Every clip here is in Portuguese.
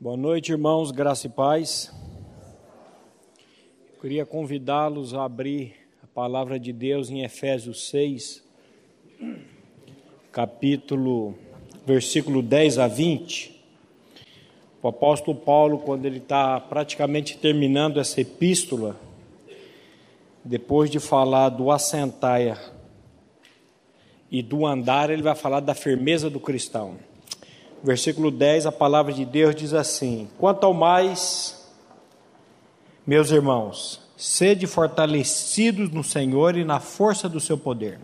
Boa noite, irmãos, graça e paz. Eu queria convidá-los a abrir a palavra de Deus em Efésios 6, capítulo, versículo 10 a 20. O apóstolo Paulo, quando ele está praticamente terminando essa epístola, depois de falar do assentar e do andar, ele vai falar da firmeza do cristão versículo 10, a palavra de Deus diz assim: Quanto ao mais, meus irmãos, sede fortalecidos no Senhor e na força do seu poder.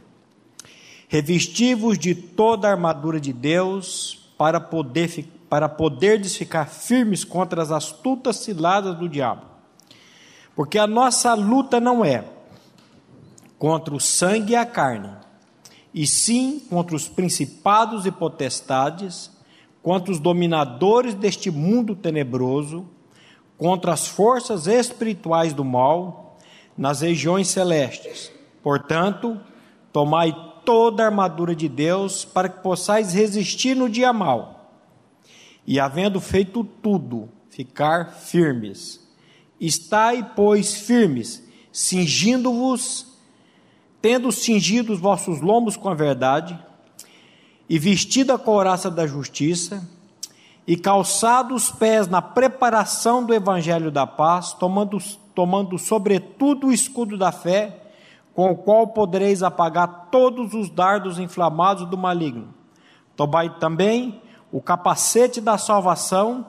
Revestivos de toda a armadura de Deus para poder para poderdes ficar firmes contra as astutas ciladas do diabo. Porque a nossa luta não é contra o sangue e a carne, e sim contra os principados e potestades, contra os dominadores deste mundo tenebroso, contra as forças espirituais do mal nas regiões celestes. Portanto, tomai toda a armadura de Deus para que possais resistir no dia mal. E havendo feito tudo, ficar firmes. Estai, pois, firmes, cingindo-vos, tendo cingido os vossos lombos com a verdade, e vestida a couraça da justiça, e calçado os pés na preparação do evangelho da paz, tomando, tomando sobretudo o escudo da fé, com o qual podereis apagar todos os dardos inflamados do maligno. Tomai também o capacete da salvação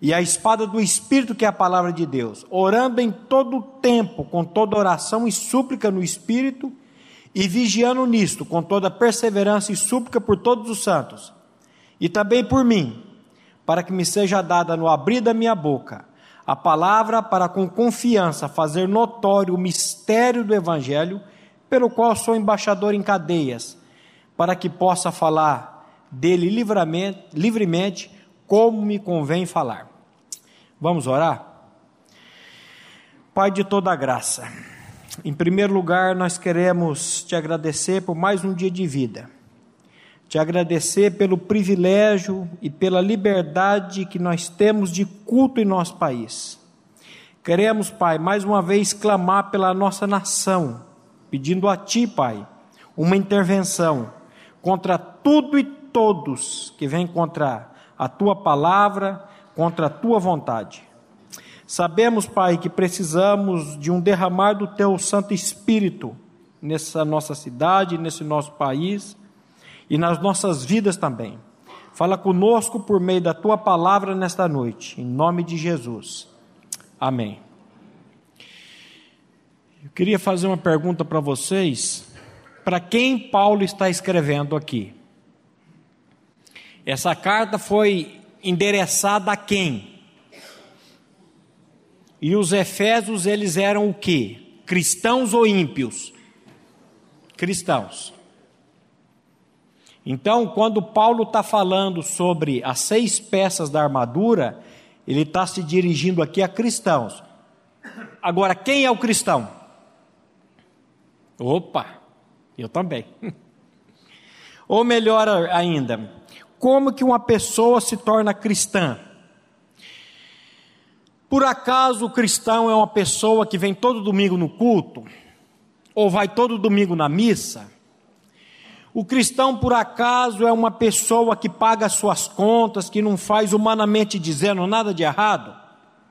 e a espada do Espírito, que é a palavra de Deus, orando em todo o tempo, com toda oração e súplica no Espírito, e vigiando nisto com toda perseverança e súplica por todos os santos, e também por mim, para que me seja dada no abrir da minha boca a palavra para com confiança fazer notório o mistério do evangelho, pelo qual sou embaixador em cadeias, para que possa falar dele livremente, como me convém falar. Vamos orar? Pai de toda graça, em primeiro lugar, nós queremos te agradecer por mais um dia de vida. Te agradecer pelo privilégio e pela liberdade que nós temos de culto em nosso país. Queremos, Pai, mais uma vez clamar pela nossa nação, pedindo a Ti, Pai, uma intervenção contra tudo e todos que vêm contra a Tua palavra, contra a Tua vontade. Sabemos, Pai, que precisamos de um derramar do Teu Santo Espírito nessa nossa cidade, nesse nosso país e nas nossas vidas também. Fala conosco por meio da Tua palavra nesta noite, em nome de Jesus. Amém. Eu queria fazer uma pergunta para vocês. Para quem Paulo está escrevendo aqui? Essa carta foi endereçada a quem? E os efésios, eles eram o quê? Cristãos ou ímpios? Cristãos. Então, quando Paulo está falando sobre as seis peças da armadura, ele está se dirigindo aqui a cristãos. Agora, quem é o cristão? Opa, eu também. Ou melhor ainda, como que uma pessoa se torna cristã? Por acaso o cristão é uma pessoa que vem todo domingo no culto? Ou vai todo domingo na missa? O cristão, por acaso, é uma pessoa que paga suas contas, que não faz humanamente dizendo nada de errado?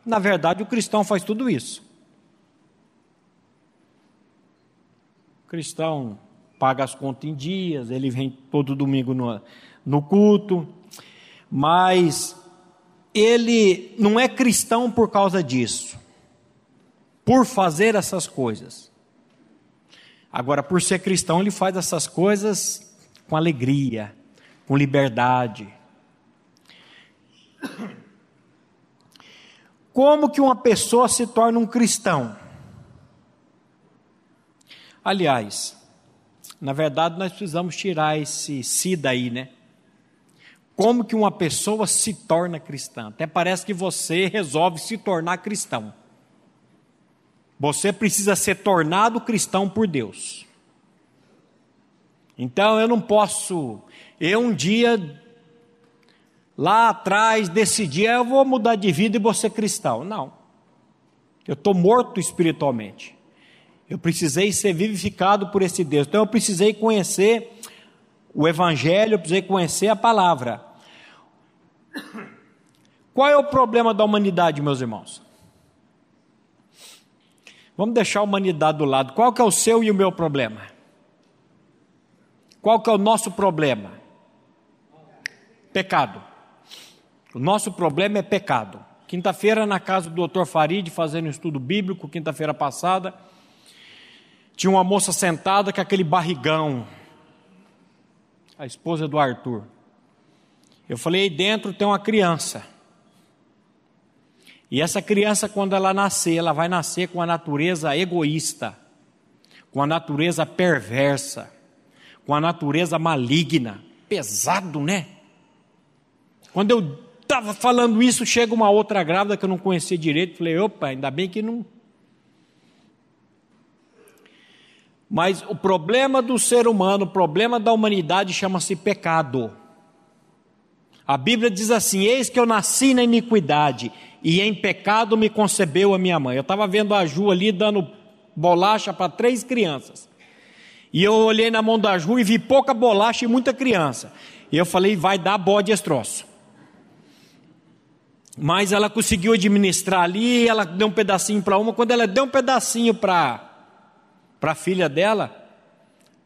Na verdade, o cristão faz tudo isso. O cristão paga as contas em dias, ele vem todo domingo no, no culto, mas ele não é cristão por causa disso, por fazer essas coisas. Agora, por ser cristão, ele faz essas coisas com alegria, com liberdade. Como que uma pessoa se torna um cristão? Aliás, na verdade, nós precisamos tirar esse si daí, né? Como que uma pessoa se torna cristã. Até parece que você resolve se tornar cristão. Você precisa ser tornado cristão por Deus. Então eu não posso, eu um dia lá atrás decidi, eu vou mudar de vida e vou ser cristão. Não. Eu estou morto espiritualmente. Eu precisei ser vivificado por esse Deus. Então eu precisei conhecer o Evangelho, eu precisei conhecer a palavra. Qual é o problema da humanidade, meus irmãos? Vamos deixar a humanidade do lado. Qual que é o seu e o meu problema? Qual que é o nosso problema? Pecado. O nosso problema é pecado. Quinta-feira, na casa do Dr. Farid, fazendo um estudo bíblico, quinta-feira passada, tinha uma moça sentada com aquele barrigão, a esposa do Arthur. Eu falei, aí dentro tem uma criança. E essa criança, quando ela nascer, ela vai nascer com a natureza egoísta, com a natureza perversa, com a natureza maligna. Pesado, né? Quando eu estava falando isso, chega uma outra grávida que eu não conhecia direito. Falei, opa, ainda bem que não. Mas o problema do ser humano, o problema da humanidade chama-se pecado. A Bíblia diz assim: Eis que eu nasci na iniquidade, e em pecado me concebeu a minha mãe. Eu estava vendo a Ju ali dando bolacha para três crianças. E eu olhei na mão da Ju e vi pouca bolacha e muita criança. E eu falei: vai dar bode esse. Mas ela conseguiu administrar ali, ela deu um pedacinho para uma. Quando ela deu um pedacinho para a filha dela,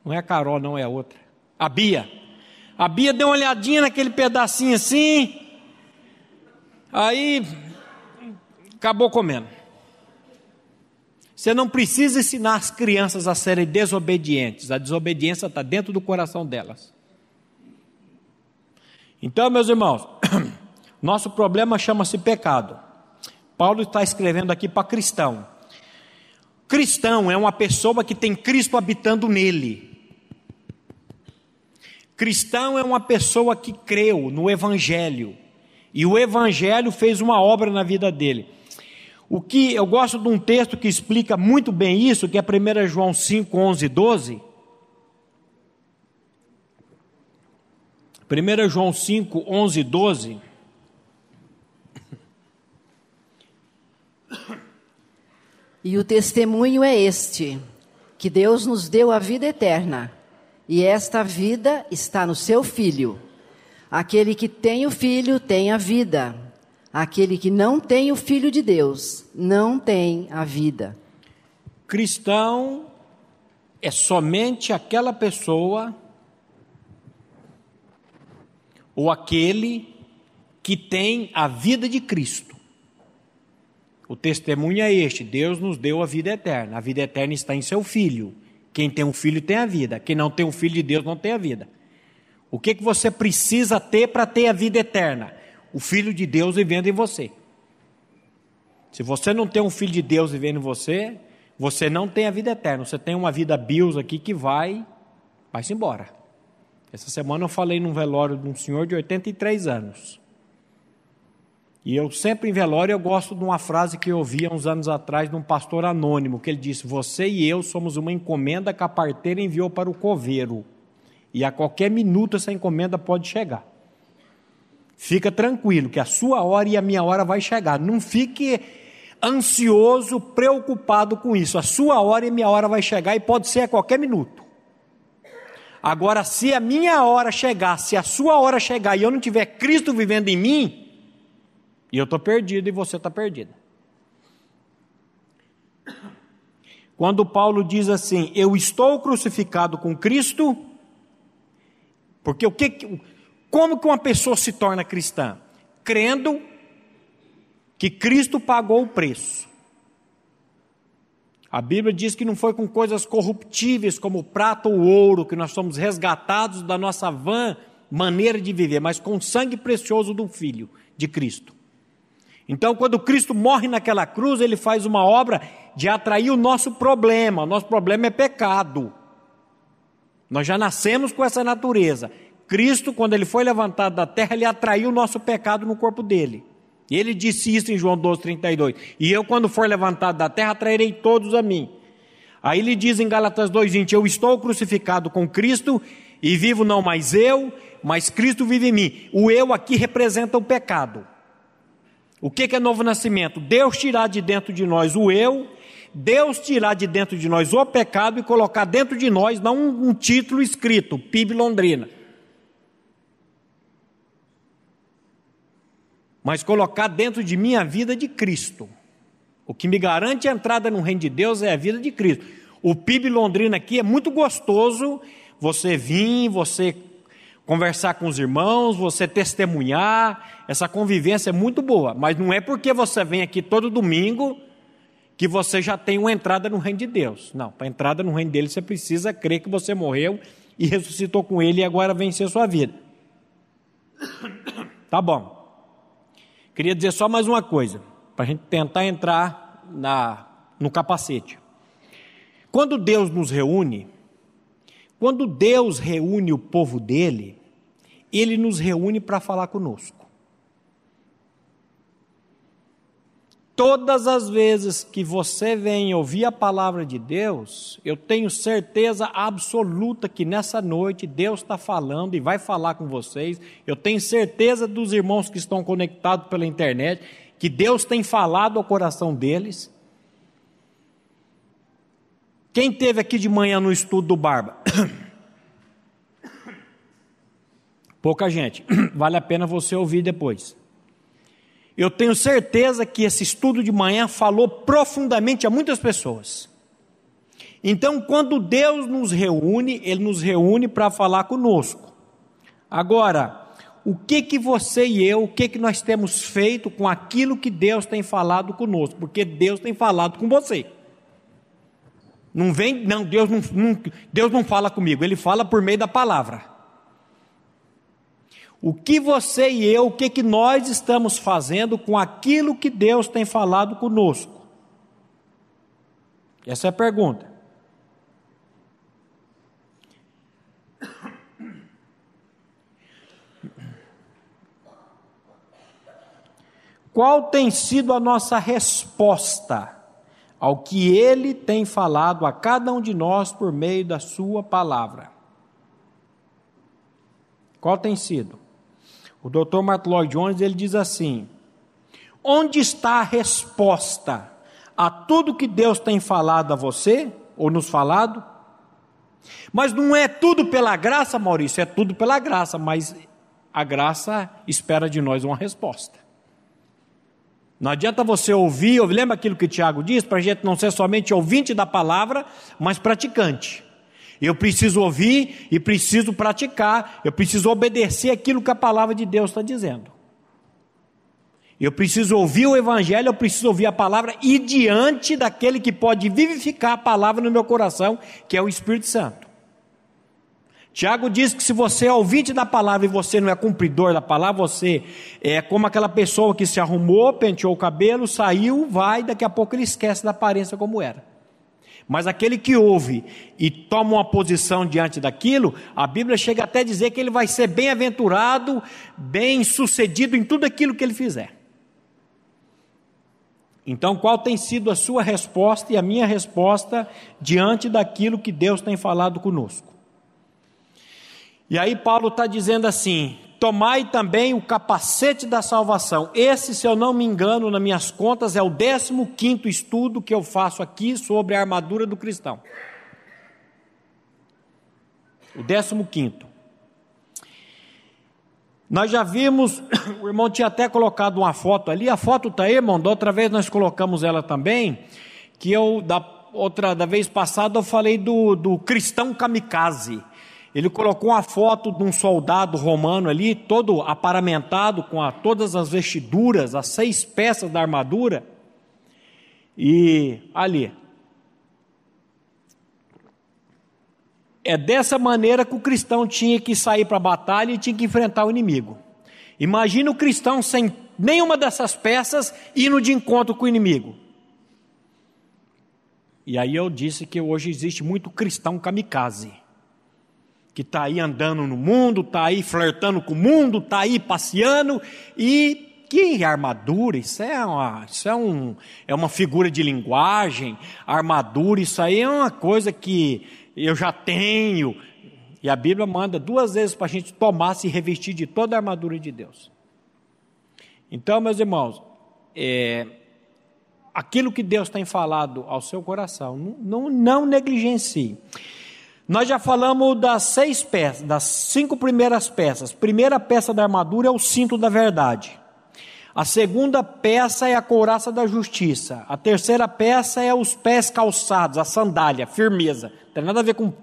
não é a Carol, não é a outra, a Bia. A Bia deu uma olhadinha naquele pedacinho assim, aí acabou comendo. Você não precisa ensinar as crianças a serem desobedientes, a desobediência está dentro do coração delas. Então, meus irmãos, Nosso problema chama-se pecado. Paulo está escrevendo aqui para cristão. Cristão é uma pessoa que tem Cristo habitando nele. Cristão é uma pessoa que creu no Evangelho. E o Evangelho fez uma obra na vida dele. O que eu gosto de um texto que explica muito bem isso, que é 1 João 5, 11 e 12. 1 João 5, 11 e 12. E o testemunho é este: que Deus nos deu a vida eterna, e esta vida está no seu Filho. Aquele que tem o Filho tem a vida. Aquele que não tem o Filho de Deus não tem a vida. Cristão é somente aquela pessoa ou aquele que tem a vida de Cristo. O testemunho é este: Deus nos deu a vida eterna. A vida eterna está em seu filho. Quem tem um filho tem a vida. Quem não tem um filho de Deus não tem a vida. O que, que você precisa ter para ter a vida eterna? O filho de Deus vivendo em você. Se você não tem um filho de Deus vivendo em você, você não tem a vida eterna. Você tem uma vida bios aqui que vai, vai-se embora. Essa semana eu falei num velório de um senhor de 83 anos. E eu sempre em velório eu gosto de uma frase que eu ouvi há uns anos atrás de um pastor anônimo, que ele disse: "Você e eu somos uma encomenda que a parteira enviou para o coveiro, e a qualquer minuto essa encomenda pode chegar. Fica tranquilo que a sua hora e a minha hora vai chegar. Não fique ansioso, preocupado com isso. A sua hora e a minha hora vai chegar e pode ser a qualquer minuto. Agora, se a minha hora chegar, se a sua hora chegar e eu não tiver Cristo vivendo em mim, e eu estou perdido e você está perdida. Quando Paulo diz assim, eu estou crucificado com Cristo, porque o que, como que uma pessoa se torna cristã? Crendo que Cristo pagou o preço. A Bíblia diz que não foi com coisas corruptíveis como prata ou ouro que nós somos resgatados da nossa vã maneira de viver, mas com o sangue precioso do Filho de Cristo. Então, quando Cristo morre naquela cruz, ele faz uma obra de atrair o nosso problema. O nosso problema é pecado. Nós já nascemos com essa natureza. Cristo, quando ele foi levantado da terra, ele atraiu o nosso pecado no corpo dele. E ele disse isso em João 12, 32. E eu, quando for levantado da terra, atrairei todos a mim. Aí ele diz em Gálatas 2,20: Eu estou crucificado com Cristo E vivo não mais eu, mas Cristo vive em mim. O eu aqui representa o pecado. O que é novo nascimento? Deus tirar de dentro de nós o eu, Deus tirar de dentro de nós o pecado e colocar dentro de nós, não um, um título escrito, PIB Londrina. Mas colocar dentro de mim a vida de Cristo. O que me garante a entrada no reino de Deus é a vida de Cristo. O PIB Londrina aqui é muito gostoso você vir, você conversar com os irmãos, você testemunhar, essa convivência é muito boa, mas não é porque você vem aqui todo domingo que você já tem uma entrada no reino de Deus. Não, para entrada no reino dele você precisa crer que você morreu e ressuscitou com ele e agora vencer sua vida. Tá bom. Queria dizer só mais uma coisa, para a gente tentar entrar na, no capacete. Quando Deus nos reúne, quando Deus reúne o povo dele, ele nos reúne para falar conosco. Todas as vezes que você vem ouvir a palavra de Deus, eu tenho certeza absoluta que nessa noite Deus está falando e vai falar com vocês. Eu tenho certeza dos irmãos que estão conectados pela internet que Deus tem falado ao coração deles. Quem teve aqui de manhã no estudo do Barba? Pouca gente. Vale a pena você ouvir depois. Eu tenho certeza que esse estudo de manhã falou profundamente a muitas pessoas. Então, quando Deus nos reúne, Ele nos reúne para falar conosco. Agora, o que que você e eu, o que que nós temos feito com aquilo que Deus tem falado conosco? Porque Deus tem falado com você. Não vem, não, Deus não, não, Deus não fala comigo, Ele fala por meio da palavra. O que você e eu, o que, que nós estamos fazendo com aquilo que Deus tem falado conosco? Essa é a pergunta. Qual tem sido a nossa resposta ao que Ele tem falado a cada um de nós por meio da Sua palavra? Qual tem sido? O Dr. Martin Lloyd Jones ele diz assim: onde está a resposta a tudo que Deus tem falado a você ou nos falado? Mas não é tudo pela graça, Maurício, é tudo pela graça, mas a graça espera de nós uma resposta. Não adianta você ouvir, lembra aquilo que Tiago diz, para a gente não ser somente ouvinte da palavra, mas praticante. Eu preciso ouvir e preciso praticar, eu preciso obedecer aquilo que a palavra de Deus está dizendo. Eu preciso ouvir o Evangelho, eu preciso ouvir a palavra e diante daquele que pode vivificar a palavra no meu coração, que é o Espírito Santo. Tiago diz que se você é ouvinte da palavra e você não é cumpridor da palavra, você é como aquela pessoa que se arrumou, penteou o cabelo, saiu, vai, daqui a pouco ele esquece da aparência como era. Mas aquele que ouve e toma uma posição diante daquilo, a Bíblia chega até a dizer que ele vai ser bem-aventurado, bem-sucedido em tudo aquilo que ele fizer. Então, qual tem sido a sua resposta e a minha resposta diante daquilo que Deus tem falado conosco? E aí Paulo está dizendo assim: tomai também o capacete da salvação. Esse, se eu não me engano, nas minhas contas, é o 15 estudo que eu faço aqui sobre a armadura do cristão. O 15. Nós já vimos, o irmão tinha até colocado uma foto ali, a foto está aí, irmão, da outra vez nós colocamos ela também, que eu, da outra, da vez passada, eu falei do, do cristão kamikaze. Ele colocou uma foto de um soldado romano ali, todo aparamentado com a, todas as vestiduras, as seis peças da armadura. E ali. É dessa maneira que o cristão tinha que sair para a batalha e tinha que enfrentar o inimigo. Imagina o cristão sem nenhuma dessas peças indo de encontro com o inimigo. E aí eu disse que hoje existe muito cristão kamikaze que está aí andando no mundo, está aí flertando com o mundo, está aí passeando e que armadura, isso é uma, isso é, um, é uma figura de linguagem, armadura, isso aí é uma coisa que eu já tenho. E a Bíblia manda duas vezes para a gente tomar, se revestir de toda a armadura de Deus. Então, meus irmãos, é, aquilo que Deus tem falado ao seu coração, não, não negligencie. Nós já falamos das seis peças, das cinco primeiras peças. Primeira peça da armadura é o cinto da verdade. A segunda peça é a couraça da justiça. A terceira peça é os pés calçados, a sandália, firmeza. Não tem nada a ver com,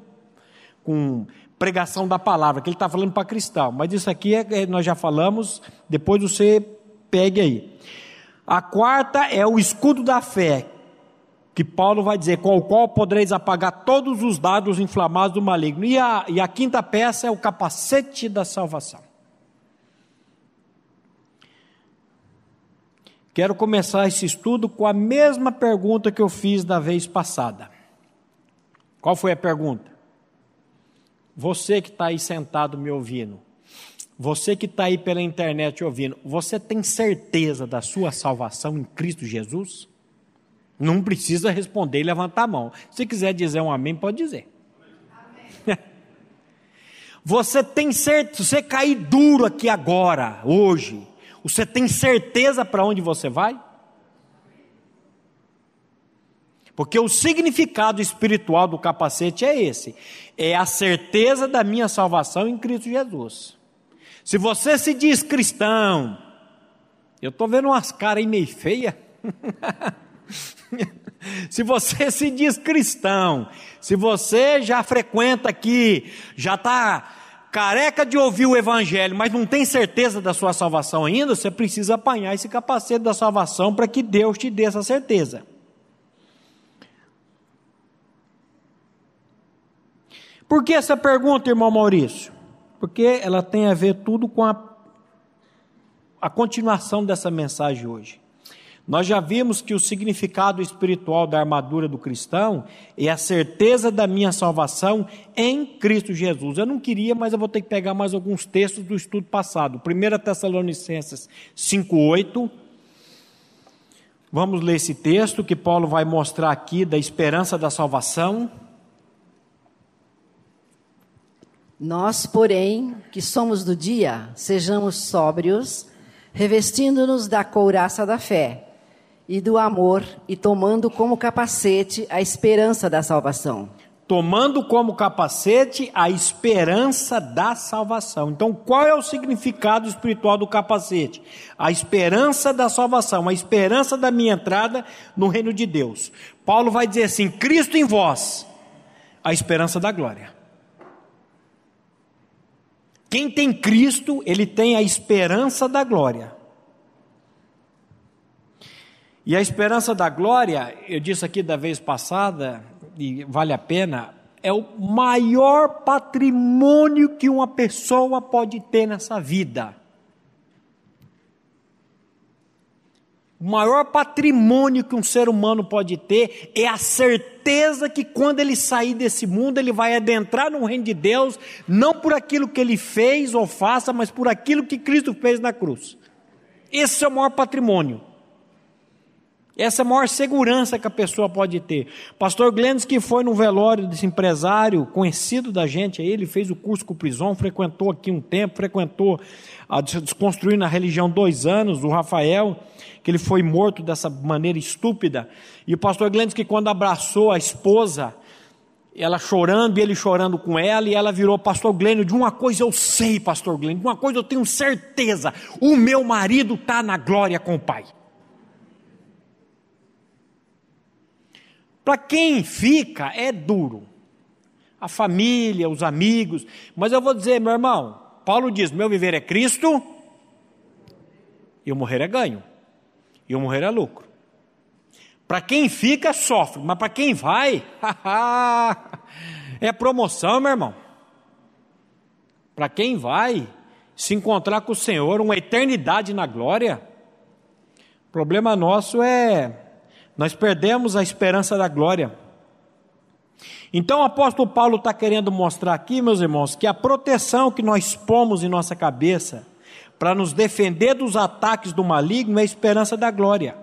com pregação da palavra, que ele está falando para cristão. Mas isso aqui é, é, nós já falamos, depois você pegue aí. A quarta é o escudo da fé, que Paulo vai dizer, com o qual podereis apagar todos os dados inflamados do maligno. E a, e a quinta peça é o capacete da salvação. Quero começar esse estudo com a mesma pergunta que eu fiz da vez passada. Qual foi a pergunta? Você que está aí sentado me ouvindo, você que está aí pela internet ouvindo, você tem certeza da sua salvação em Cristo Jesus? Não precisa responder e levantar a mão. Se quiser dizer um amém, pode dizer. Você tem certeza, você cair duro aqui agora, hoje, você tem certeza para onde você vai? Porque o significado espiritual do capacete é esse: é a certeza da minha salvação em Cristo Jesus. Se você se diz cristão, eu estou vendo umas caras aí meio feias. se você se diz cristão, se você já frequenta aqui, já está careca de ouvir o evangelho, mas não tem certeza da sua salvação ainda, você precisa apanhar esse capacete da salvação para que Deus te dê essa certeza. Por que essa pergunta, irmão Maurício? Porque ela tem a ver tudo com a, a continuação dessa mensagem hoje. Nós já vimos que o significado espiritual da armadura do cristão é a certeza da minha salvação em Cristo Jesus. Eu não queria, mas eu vou ter que pegar mais alguns textos do estudo passado. 1 Tessalonicenses 5,8. Vamos ler esse texto que Paulo vai mostrar aqui da esperança da salvação. Nós, porém, que somos do dia, sejamos sóbrios, revestindo-nos da couraça da fé e do amor e tomando como capacete a esperança da salvação. Tomando como capacete a esperança da salvação. Então, qual é o significado espiritual do capacete? A esperança da salvação, a esperança da minha entrada no reino de Deus. Paulo vai dizer assim: Cristo em vós, a esperança da glória. Quem tem Cristo, ele tem a esperança da glória. E a esperança da glória, eu disse aqui da vez passada, e vale a pena, é o maior patrimônio que uma pessoa pode ter nessa vida. O maior patrimônio que um ser humano pode ter é a certeza que quando ele sair desse mundo, ele vai adentrar no reino de Deus, não por aquilo que ele fez ou faça, mas por aquilo que Cristo fez na cruz. Esse é o maior patrimônio. Essa é a maior segurança que a pessoa pode ter. Pastor Glendes, que foi no velório desse empresário conhecido da gente, ele fez o curso com o frequentou aqui um tempo, frequentou a Desconstruindo a Religião dois anos, o Rafael, que ele foi morto dessa maneira estúpida. E o pastor Glendes, que quando abraçou a esposa, ela chorando ele chorando com ela, e ela virou, pastor Glênio, de uma coisa eu sei, pastor Glênio, de uma coisa eu tenho certeza, o meu marido está na glória com o Pai. Para quem fica, é duro. A família, os amigos. Mas eu vou dizer, meu irmão, Paulo diz: meu viver é Cristo e o morrer é ganho. E o morrer é lucro. Para quem fica, sofre, mas para quem vai, é promoção, meu irmão. Para quem vai se encontrar com o Senhor, uma eternidade na glória, o problema nosso é nós perdemos a esperança da glória. Então o apóstolo Paulo está querendo mostrar aqui, meus irmãos, que a proteção que nós pomos em nossa cabeça para nos defender dos ataques do maligno é a esperança da glória.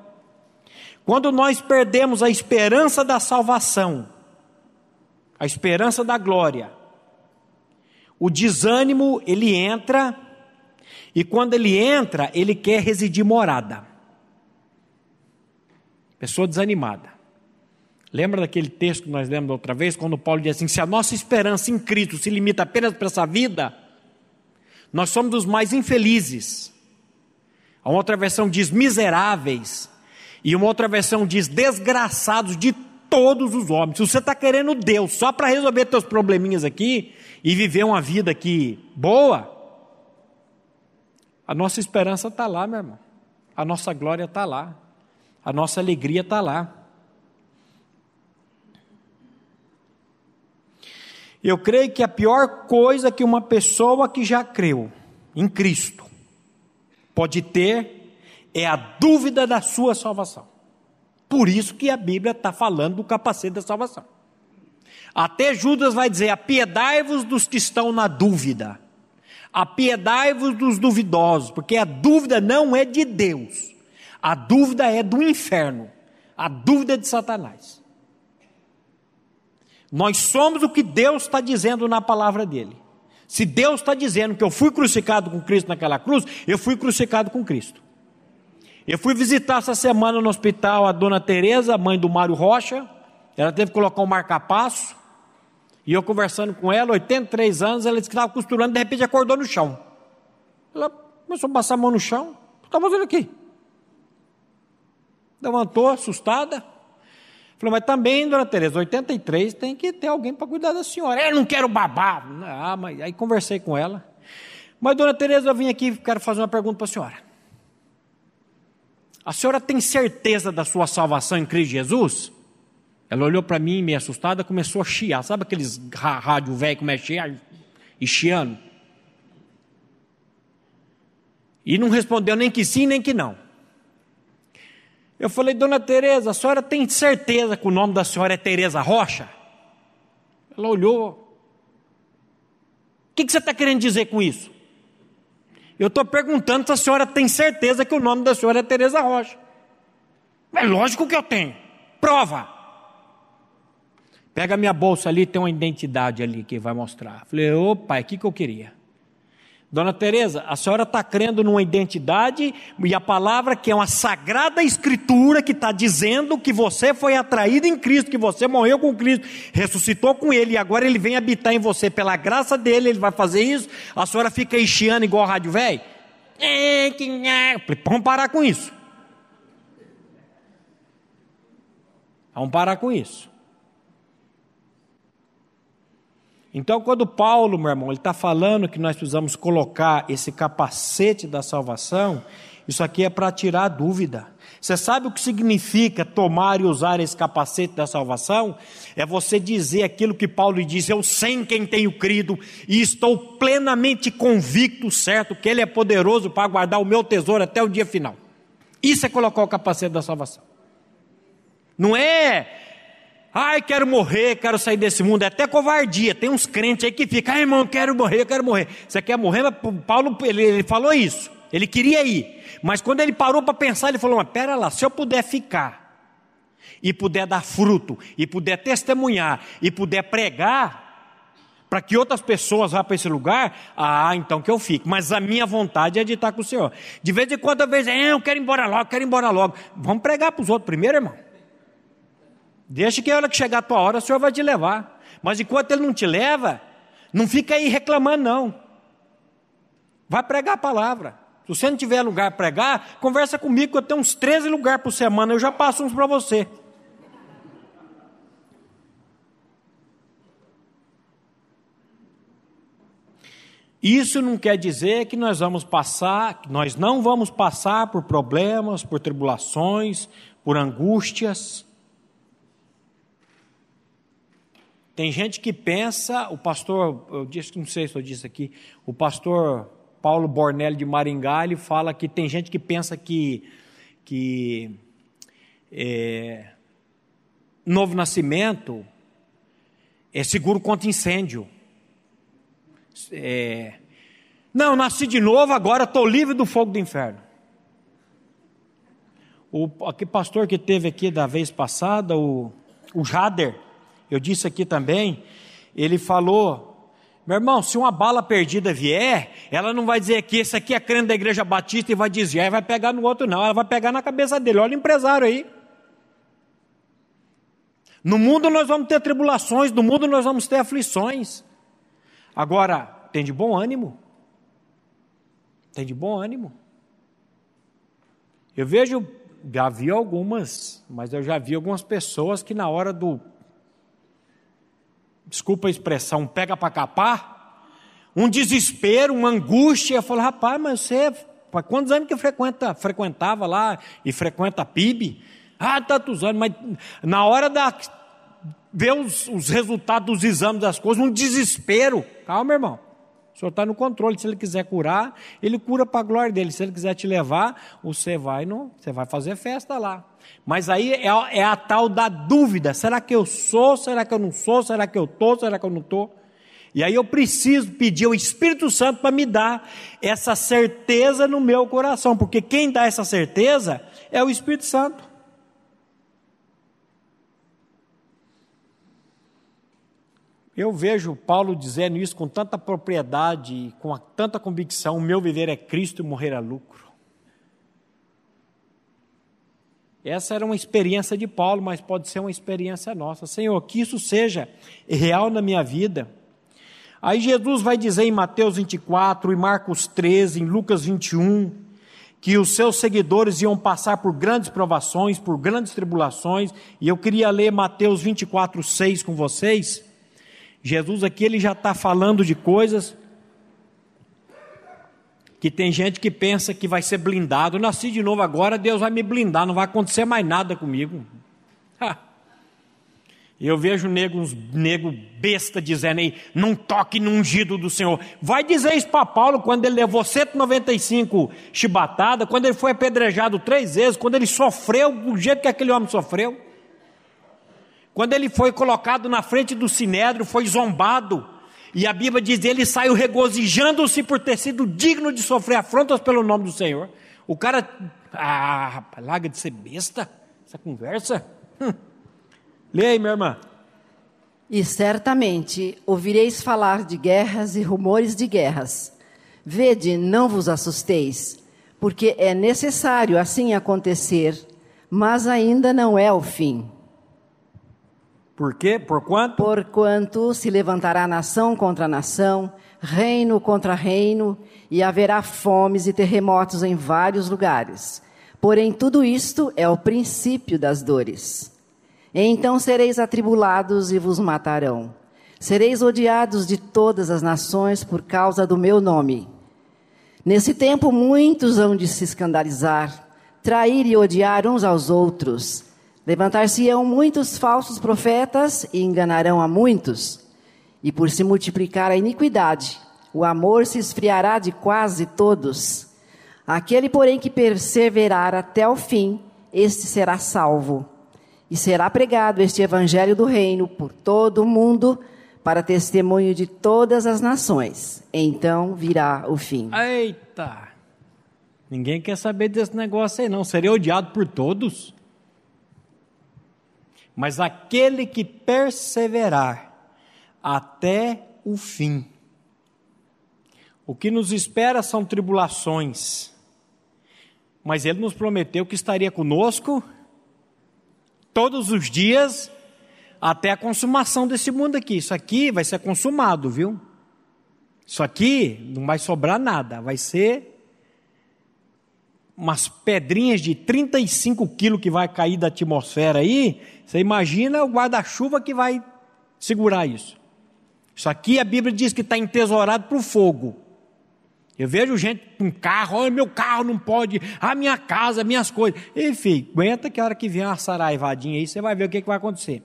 Quando nós perdemos a esperança da salvação, a esperança da glória, o desânimo ele entra, e quando ele entra, ele quer residir morada. Pessoa desanimada. Lembra daquele texto que nós lemos outra vez, quando Paulo diz assim: se a nossa esperança em Cristo se limita apenas para essa vida, nós somos dos mais infelizes. A outra versão diz miseráveis, e uma outra versão diz desgraçados de todos os homens. Se você está querendo Deus só para resolver seus probleminhas aqui e viver uma vida aqui boa, a nossa esperança está lá, meu irmão. A nossa glória está lá. A nossa alegria está lá. Eu creio que a pior coisa que uma pessoa que já creu em Cristo pode ter é a dúvida da sua salvação. Por isso que a Bíblia está falando do capacete da salvação. Até Judas vai dizer: apiedai-vos dos que estão na dúvida, apiedai-vos dos duvidosos, porque a dúvida não é de Deus, a dúvida é do inferno, a dúvida é de Satanás. Nós somos o que Deus está dizendo na palavra dele. Se Deus está dizendo que eu fui crucificado com Cristo naquela cruz, eu fui crucificado com Cristo. Eu fui visitar essa semana no hospital a dona Tereza, mãe do Mário Rocha. Ela teve que colocar um marca-passo. E eu conversando com ela, 83 anos, ela disse que estava costurando, de repente acordou no chão. Ela começou a passar a mão no chão. O que está fazendo aqui? Levantou, assustada. Falei, mas também, dona Tereza, 83 tem que ter alguém para cuidar da senhora. Eu não quero babar. Ah, mas aí conversei com ela. Mas, dona Tereza, eu vim aqui quero fazer uma pergunta para a senhora. A senhora tem certeza da sua salvação em Cristo Jesus? Ela olhou para mim, meio assustada, começou a chiar. Sabe aqueles rádio velho que mexe e chiando? E não respondeu nem que sim, nem que não. Eu falei, dona Tereza, a senhora tem certeza que o nome da senhora é Tereza Rocha? Ela olhou. O que, que você está querendo dizer com isso? Eu estou perguntando se a senhora tem certeza que o nome da senhora é Tereza Rocha. É lógico que eu tenho. Prova. Pega minha bolsa ali, tem uma identidade ali que vai mostrar. Falei, opa, o que, que eu queria? Dona Teresa, a senhora está crendo numa identidade e a palavra que é uma sagrada escritura que está dizendo que você foi atraído em Cristo, que você morreu com Cristo, ressuscitou com Ele e agora Ele vem habitar em você pela graça dele, Ele vai fazer isso. A senhora fica enchiando igual a rádio velho? É, vamos parar com isso. Vamos parar com isso. Então, quando Paulo, meu irmão, ele está falando que nós precisamos colocar esse capacete da salvação, isso aqui é para tirar a dúvida. Você sabe o que significa tomar e usar esse capacete da salvação? É você dizer aquilo que Paulo diz: Eu sei em quem tenho crido e estou plenamente convicto, certo, que Ele é poderoso para guardar o meu tesouro até o dia final. Isso é colocar o capacete da salvação. Não é Ai, quero morrer, quero sair desse mundo. É até covardia. Tem uns crentes aí que ficam, ai, irmão, quero morrer, quero morrer. Você quer morrer? Mas Paulo, ele, ele falou isso. Ele queria ir. Mas quando ele parou para pensar, ele falou: Mas pera lá, se eu puder ficar, e puder dar fruto, e puder testemunhar, e puder pregar, para que outras pessoas vá para esse lugar, ah, então que eu fique. Mas a minha vontade é de estar com o Senhor. De vez em quando, às vezes, é, eu quero ir embora logo, quero ir embora logo. Vamos pregar para os outros primeiro, irmão. Deixa que a hora que chegar a tua hora, o Senhor vai te levar. Mas enquanto Ele não te leva, não fica aí reclamando, não. Vai pregar a palavra. Se você não tiver lugar para pregar, conversa comigo, que eu tenho uns 13 lugares por semana, eu já passo uns para você. Isso não quer dizer que nós vamos passar, nós não vamos passar por problemas, por tribulações, por angústias. Tem gente que pensa, o pastor, eu disse, não sei se eu disse aqui, o pastor Paulo Bornelli de Maringá, ele fala que tem gente que pensa que, que é, novo nascimento é seguro contra incêndio. É, não, nasci de novo, agora estou livre do fogo do inferno. O aquele pastor que teve aqui da vez passada, o, o Jader, eu disse aqui também, ele falou Meu irmão, se uma bala perdida vier, ela não vai dizer que esse aqui é crente da igreja batista e vai desviar e vai pegar no outro, não. Ela vai pegar na cabeça dele. Olha o empresário aí. No mundo nós vamos ter tribulações, no mundo nós vamos ter aflições. Agora, tem de bom ânimo. Tem de bom ânimo. Eu vejo, já vi algumas, mas eu já vi algumas pessoas que na hora do, desculpa a expressão, pega para capar, um desespero, uma angústia, eu falo, rapaz, mas você, quantos anos que frequenta, frequentava lá e frequenta a PIB? Ah, tantos anos, mas na hora da ver os, os resultados dos exames das coisas, um desespero. Calma, irmão. O Senhor está no controle. Se Ele quiser curar, Ele cura para a glória dele. Se Ele quiser te levar, você vai, no, você vai fazer festa lá. Mas aí é, é a tal da dúvida: será que eu sou? Será que eu não sou? Será que eu estou? Será que eu não estou? E aí eu preciso pedir ao Espírito Santo para me dar essa certeza no meu coração, porque quem dá essa certeza é o Espírito Santo. Eu vejo Paulo dizendo isso com tanta propriedade, com tanta convicção: o meu viver é Cristo e morrer é lucro. Essa era uma experiência de Paulo, mas pode ser uma experiência nossa. Senhor, que isso seja real na minha vida. Aí Jesus vai dizer em Mateus 24, em Marcos 13, em Lucas 21, que os seus seguidores iam passar por grandes provações, por grandes tribulações, e eu queria ler Mateus 24, 6 com vocês. Jesus aqui ele já está falando de coisas que tem gente que pensa que vai ser blindado. Eu nasci de novo agora, Deus vai me blindar, não vai acontecer mais nada comigo. Eu vejo nego, uns nego besta dizendo aí, não toque no ungido do Senhor. Vai dizer isso para Paulo quando ele levou 195 chibatadas, quando ele foi apedrejado três vezes, quando ele sofreu do jeito que aquele homem sofreu. Quando ele foi colocado na frente do sinédrio, foi zombado. E a Bíblia diz: ele saiu regozijando-se por ter sido digno de sofrer afrontas pelo nome do Senhor. O cara, ah, rapaz, larga de ser besta, essa conversa. Hum. Lê aí, minha irmã. E certamente ouvireis falar de guerras e rumores de guerras. Vede, não vos assusteis, porque é necessário assim acontecer, mas ainda não é o fim. Por quê? Por quanto? Porquanto se levantará nação contra nação, reino contra reino, e haverá fomes e terremotos em vários lugares. Porém, tudo isto é o princípio das dores. Então sereis atribulados e vos matarão. Sereis odiados de todas as nações por causa do meu nome. Nesse tempo, muitos hão de se escandalizar, trair e odiar uns aos outros Levantar-se-ão muitos falsos profetas e enganarão a muitos. E por se multiplicar a iniquidade, o amor se esfriará de quase todos. Aquele, porém, que perseverar até o fim, este será salvo. E será pregado este evangelho do reino por todo o mundo, para testemunho de todas as nações. Então virá o fim. Eita! Ninguém quer saber desse negócio aí, não. Seria odiado por todos mas aquele que perseverar até o fim. O que nos espera são tribulações, mas Ele nos prometeu que estaria conosco todos os dias até a consumação desse mundo aqui. Isso aqui vai ser consumado, viu? Isso aqui não vai sobrar nada, vai ser umas pedrinhas de 35 quilos que vai cair da atmosfera aí, você imagina o guarda-chuva que vai segurar isso. Isso aqui a Bíblia diz que está entesourado para o fogo. Eu vejo gente com carro, olha, meu carro não pode, a minha casa, minhas coisas. Enfim, aguenta que a hora que vier uma saraivadinha aí, você vai ver o que, que vai acontecer.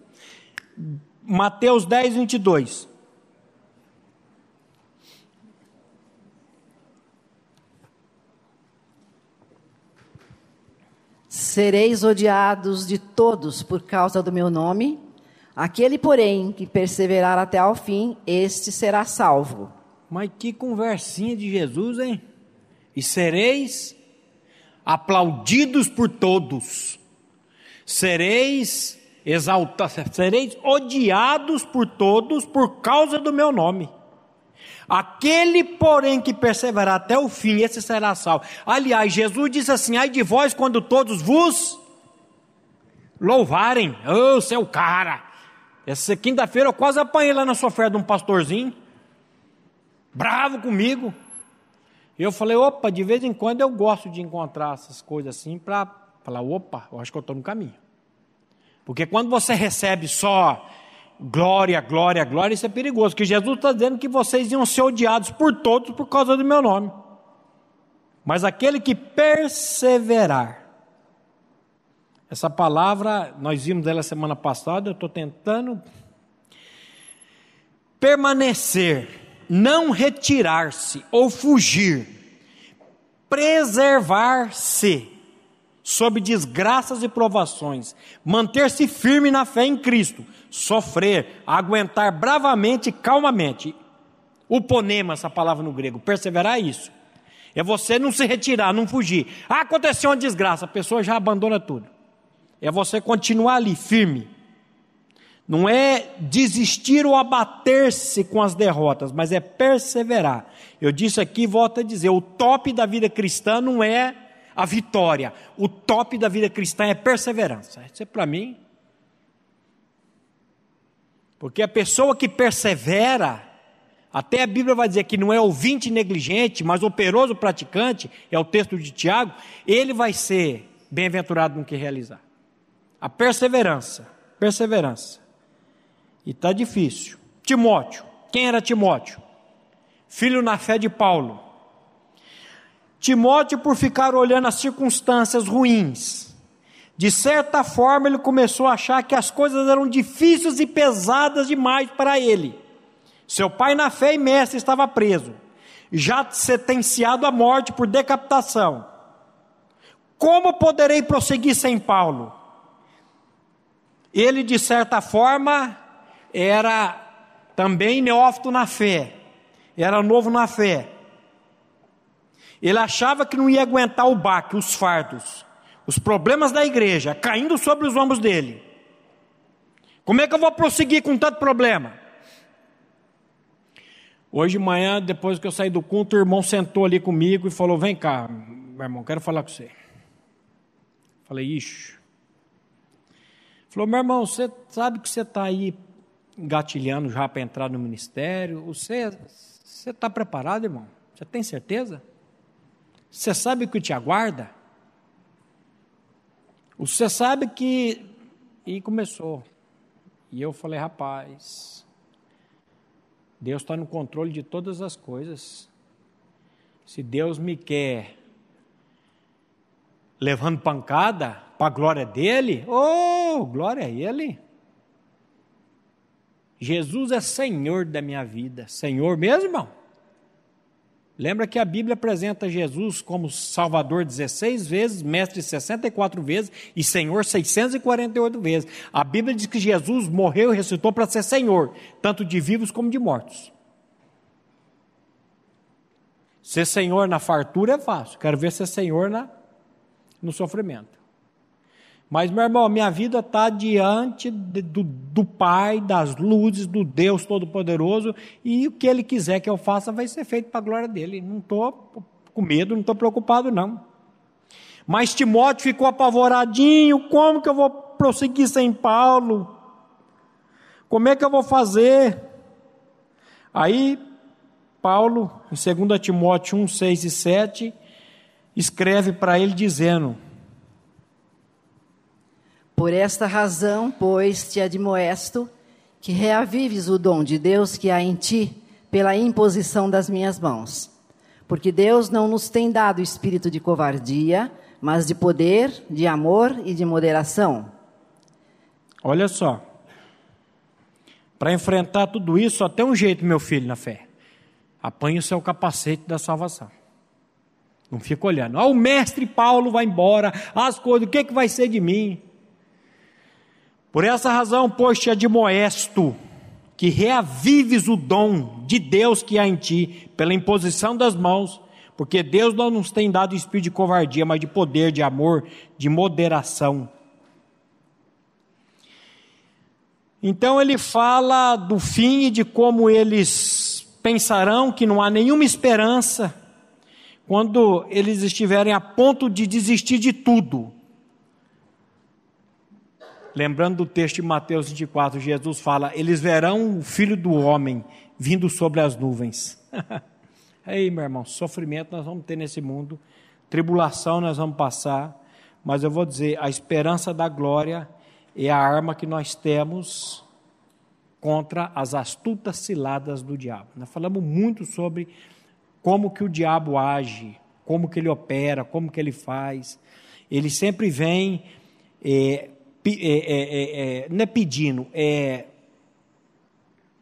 Mateus 10, 22. Sereis odiados de todos por causa do meu nome. Aquele, porém, que perseverar até ao fim, este será salvo. Mas que conversinha de Jesus, hein? E sereis aplaudidos por todos. Sereis exaltados, sereis odiados por todos por causa do meu nome. Aquele, porém, que perseverar até o fim, esse será salvo. Aliás, Jesus disse assim: ai de vós quando todos vos louvarem. Ô, oh, seu cara! Essa quinta-feira eu quase apanhei lá na sua de um pastorzinho, bravo comigo. Eu falei: opa, de vez em quando eu gosto de encontrar essas coisas assim para falar: opa, eu acho que eu estou no caminho. Porque quando você recebe só glória, glória, glória, isso é perigoso. Porque Jesus está dizendo que vocês iam ser odiados por todos por causa do meu nome. Mas aquele que perseverar, essa palavra, nós vimos ela semana passada, eu estou tentando permanecer, não retirar-se ou fugir, preservar-se sob desgraças e provações, manter-se firme na fé em Cristo, sofrer, aguentar bravamente calmamente. O ponema, essa palavra no grego, perseverar é isso. É você não se retirar, não fugir. Ah, aconteceu uma desgraça, a pessoa já abandona tudo. É você continuar ali, firme. Não é desistir ou abater-se com as derrotas, mas é perseverar. Eu disse aqui, volto a dizer: o top da vida cristã não é a vitória. O top da vida cristã é perseverança. Isso é para mim. Porque a pessoa que persevera, até a Bíblia vai dizer que não é ouvinte negligente, mas operoso praticante, é o texto de Tiago, ele vai ser bem-aventurado no que realizar. A perseverança, perseverança. E está difícil. Timóteo, quem era Timóteo? Filho na fé de Paulo Timóteo, por ficar olhando as circunstâncias ruins, de certa forma ele começou a achar que as coisas eram difíceis e pesadas demais para ele. Seu pai, na fé e mestre, estava preso, já sentenciado à morte por decapitação. Como poderei prosseguir sem Paulo? Ele, de certa forma, era também neófito na fé, era novo na fé. Ele achava que não ia aguentar o baque, os fardos, os problemas da igreja caindo sobre os ombros dele. Como é que eu vou prosseguir com tanto problema? Hoje de manhã, depois que eu saí do culto, o irmão sentou ali comigo e falou: Vem cá, meu irmão, quero falar com você. Falei: Ixi. Falou: Meu irmão, você sabe que você está aí engatilhando já para entrar no ministério? Você está preparado, irmão? Você tem certeza? Você sabe o que te aguarda? Você sabe que. E começou. E eu falei, rapaz, Deus está no controle de todas as coisas. Se Deus me quer levando pancada para a glória dele, oh, glória a Ele. Jesus é Senhor da minha vida. Senhor mesmo, irmão? Lembra que a Bíblia apresenta Jesus como Salvador 16 vezes, Mestre 64 vezes e Senhor 648 vezes. A Bíblia diz que Jesus morreu e ressuscitou para ser Senhor, tanto de vivos como de mortos. Ser Senhor na fartura é fácil, quero ver ser Senhor na, no sofrimento. Mas, meu irmão, minha vida está diante de, do, do Pai, das luzes, do Deus Todo-Poderoso, e o que Ele quiser que eu faça vai ser feito para a glória dele. Não estou com medo, não estou preocupado, não. Mas Timóteo ficou apavoradinho: como que eu vou prosseguir sem Paulo? Como é que eu vou fazer? Aí, Paulo, em 2 Timóteo 1, 6 e 7, escreve para ele dizendo por esta razão, pois, te admoesto que reavives o dom de Deus que há em ti pela imposição das minhas mãos. Porque Deus não nos tem dado espírito de covardia, mas de poder, de amor e de moderação. Olha só. Para enfrentar tudo isso, só tem um jeito, meu filho, na fé. Apanhe o seu capacete da salvação. Não fica olhando. Ah, o mestre Paulo vai embora, as coisas, o que, é que vai ser de mim? Por essa razão, pois, te admoesto que reavives o dom de Deus que há em ti, pela imposição das mãos, porque Deus não nos tem dado espírito de covardia, mas de poder, de amor, de moderação. Então ele fala do fim e de como eles pensarão que não há nenhuma esperança quando eles estiverem a ponto de desistir de tudo. Lembrando do texto de Mateus 24, Jesus fala: Eles verão o filho do homem vindo sobre as nuvens. Aí, meu irmão, sofrimento nós vamos ter nesse mundo, tribulação nós vamos passar, mas eu vou dizer: a esperança da glória é a arma que nós temos contra as astutas ciladas do diabo. Nós falamos muito sobre como que o diabo age, como que ele opera, como que ele faz. Ele sempre vem, é, é, é, não é pedindo, é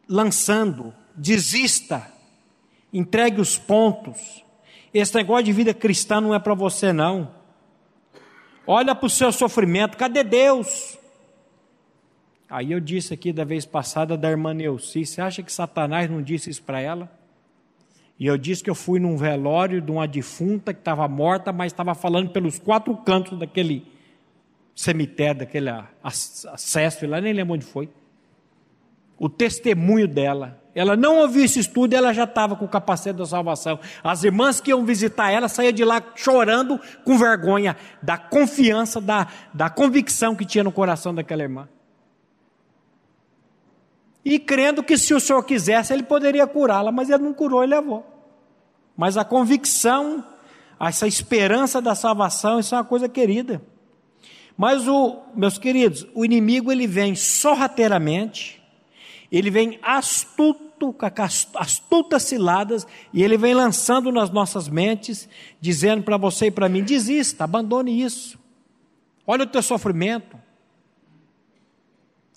lançando, desista, entregue os pontos. Esse negócio de vida cristã não é para você, não. Olha para o seu sofrimento, cadê Deus? Aí eu disse aqui da vez passada da irmã Neuci, você acha que Satanás não disse isso para ela? E eu disse que eu fui num velório de uma defunta que estava morta, mas estava falando pelos quatro cantos daquele cemitério, daquele acesso, lá nem lembro onde foi. O testemunho dela. Ela não ouviu esse estudo, ela já estava com o capacete da salvação. As irmãs que iam visitar ela saíam de lá chorando com vergonha da confiança, da, da convicção que tinha no coração daquela irmã e crendo que se o Senhor quisesse, ele poderia curá-la, mas ele não curou e levou. Mas a convicção, essa esperança da salvação, isso é uma coisa querida. Mas o, meus queridos, o inimigo ele vem sorrateiramente, ele vem astuto, com astutas ciladas, e ele vem lançando nas nossas mentes, dizendo para você e para mim: desista, abandone isso. Olha o teu sofrimento.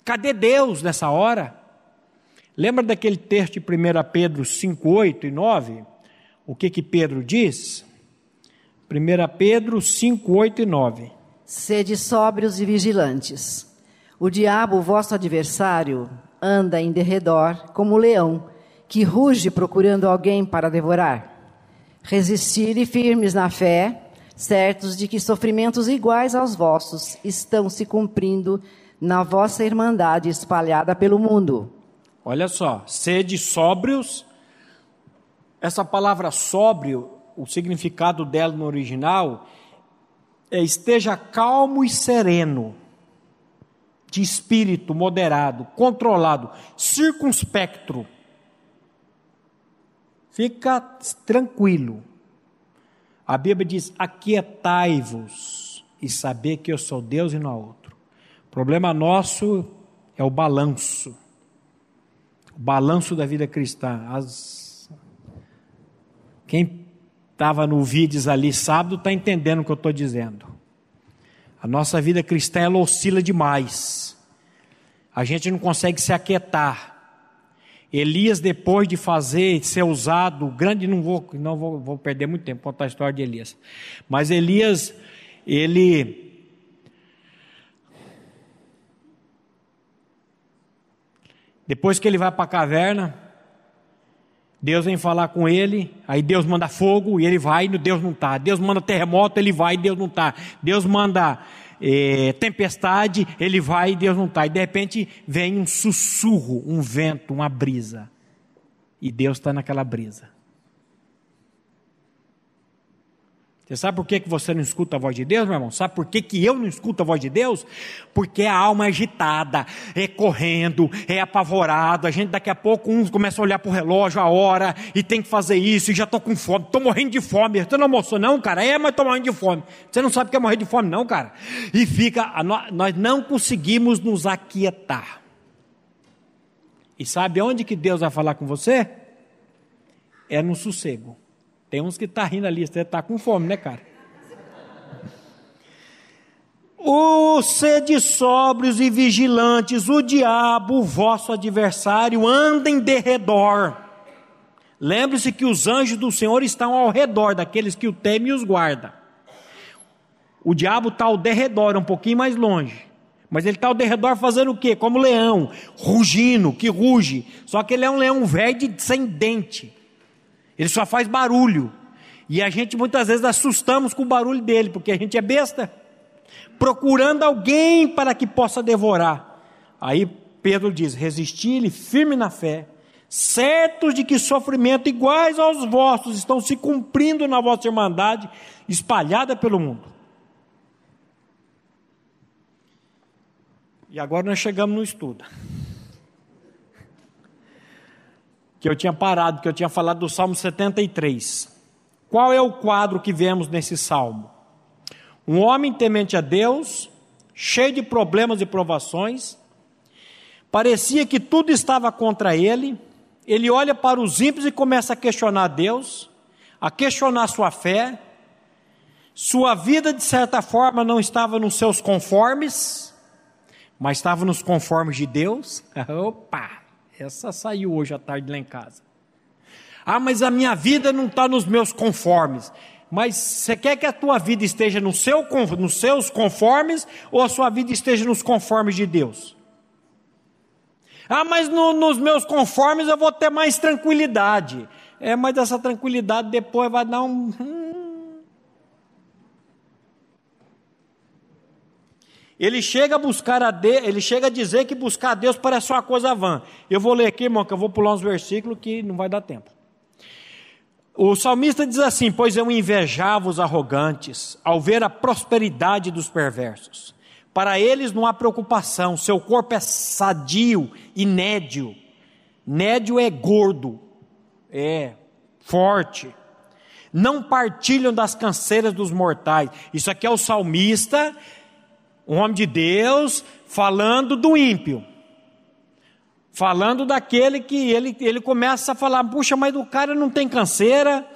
Cadê Deus nessa hora? Lembra daquele texto de 1 Pedro 5, 8 e 9? O que que Pedro diz? 1 Pedro 5, 8 e 9. Sede sóbrios e vigilantes. O diabo, vosso adversário, anda em derredor como leão, que ruge procurando alguém para devorar. Resistir firmes na fé, certos de que sofrimentos iguais aos vossos estão se cumprindo na vossa irmandade espalhada pelo mundo. Olha só, sede sóbrios. Essa palavra sóbrio, o significado dela no original esteja calmo e sereno, de espírito moderado, controlado, circunspecto. Fica tranquilo. A Bíblia diz: aquietai-vos e saber que eu sou Deus e não há outro. O problema nosso é o balanço o balanço da vida cristã. As... Quem estava no vídeos ali sábado está entendendo o que eu estou dizendo. A nossa vida cristã ela oscila demais. A gente não consegue se aquietar. Elias, depois de fazer, ser usado, grande, não vou, não vou, vou perder muito tempo contar a história de Elias. Mas Elias, ele Depois que ele vai para a caverna, Deus vem falar com ele, aí Deus manda fogo e ele vai e Deus não está. Deus manda terremoto, ele vai e Deus não está. Deus manda é, tempestade, ele vai e Deus não está. E de repente vem um sussurro, um vento, uma brisa. E Deus está naquela brisa. Você sabe por que, você não escuta a voz de Deus, meu irmão? Sabe por que, que eu não escuto a voz de Deus? Porque a alma é agitada, é correndo, é apavorado. A gente daqui a pouco uns começa a olhar para o relógio, a hora, e tem que fazer isso, e já estou com fome, estou morrendo de fome. Você não almoçou, não, cara? É, mas estou morrendo de fome. Você não sabe o que é morrer de fome, não, cara. E fica, nós não conseguimos nos aquietar. E sabe onde que Deus vai falar com você? É no sossego. Tem uns que tá rindo ali, você está com fome, né, cara? O sede sóbrios e vigilantes, o diabo, o vosso adversário, anda em derredor. Lembre-se que os anjos do Senhor estão ao redor daqueles que o temem e os guarda. O diabo está ao derredor, um pouquinho mais longe. Mas ele está ao derredor fazendo o quê? Como leão, rugindo, que ruge. Só que ele é um leão velho sem dente. Ele só faz barulho. E a gente muitas vezes assustamos com o barulho dele, porque a gente é besta, procurando alguém para que possa devorar. Aí Pedro diz: resistir-lhe firme na fé, certos de que sofrimentos iguais aos vossos estão se cumprindo na vossa irmandade espalhada pelo mundo. E agora nós chegamos no estudo. Que eu tinha parado, que eu tinha falado do Salmo 73. Qual é o quadro que vemos nesse salmo? Um homem temente a Deus, cheio de problemas e provações, parecia que tudo estava contra ele. Ele olha para os ímpios e começa a questionar Deus, a questionar sua fé. Sua vida, de certa forma, não estava nos seus conformes, mas estava nos conformes de Deus. Opa, essa saiu hoje à tarde lá em casa. Ah, mas a minha vida não está nos meus conformes. Mas você quer que a tua vida esteja no seu, nos seus conformes ou a sua vida esteja nos conformes de Deus? Ah, mas no, nos meus conformes eu vou ter mais tranquilidade. É, mas essa tranquilidade depois vai dar um. Ele chega a buscar a de, ele chega a dizer que buscar a Deus parece uma coisa vã. Eu vou ler aqui, irmão, que eu vou pular uns versículos que não vai dar tempo. O salmista diz assim: Pois eu invejava os arrogantes ao ver a prosperidade dos perversos. Para eles não há preocupação, seu corpo é sadio e nédio. Nédio é gordo, é forte. Não partilham das canseiras dos mortais. Isso aqui é o salmista, um homem de Deus, falando do ímpio. Falando daquele que ele, ele começa a falar: puxa, mas o cara não tem canseira,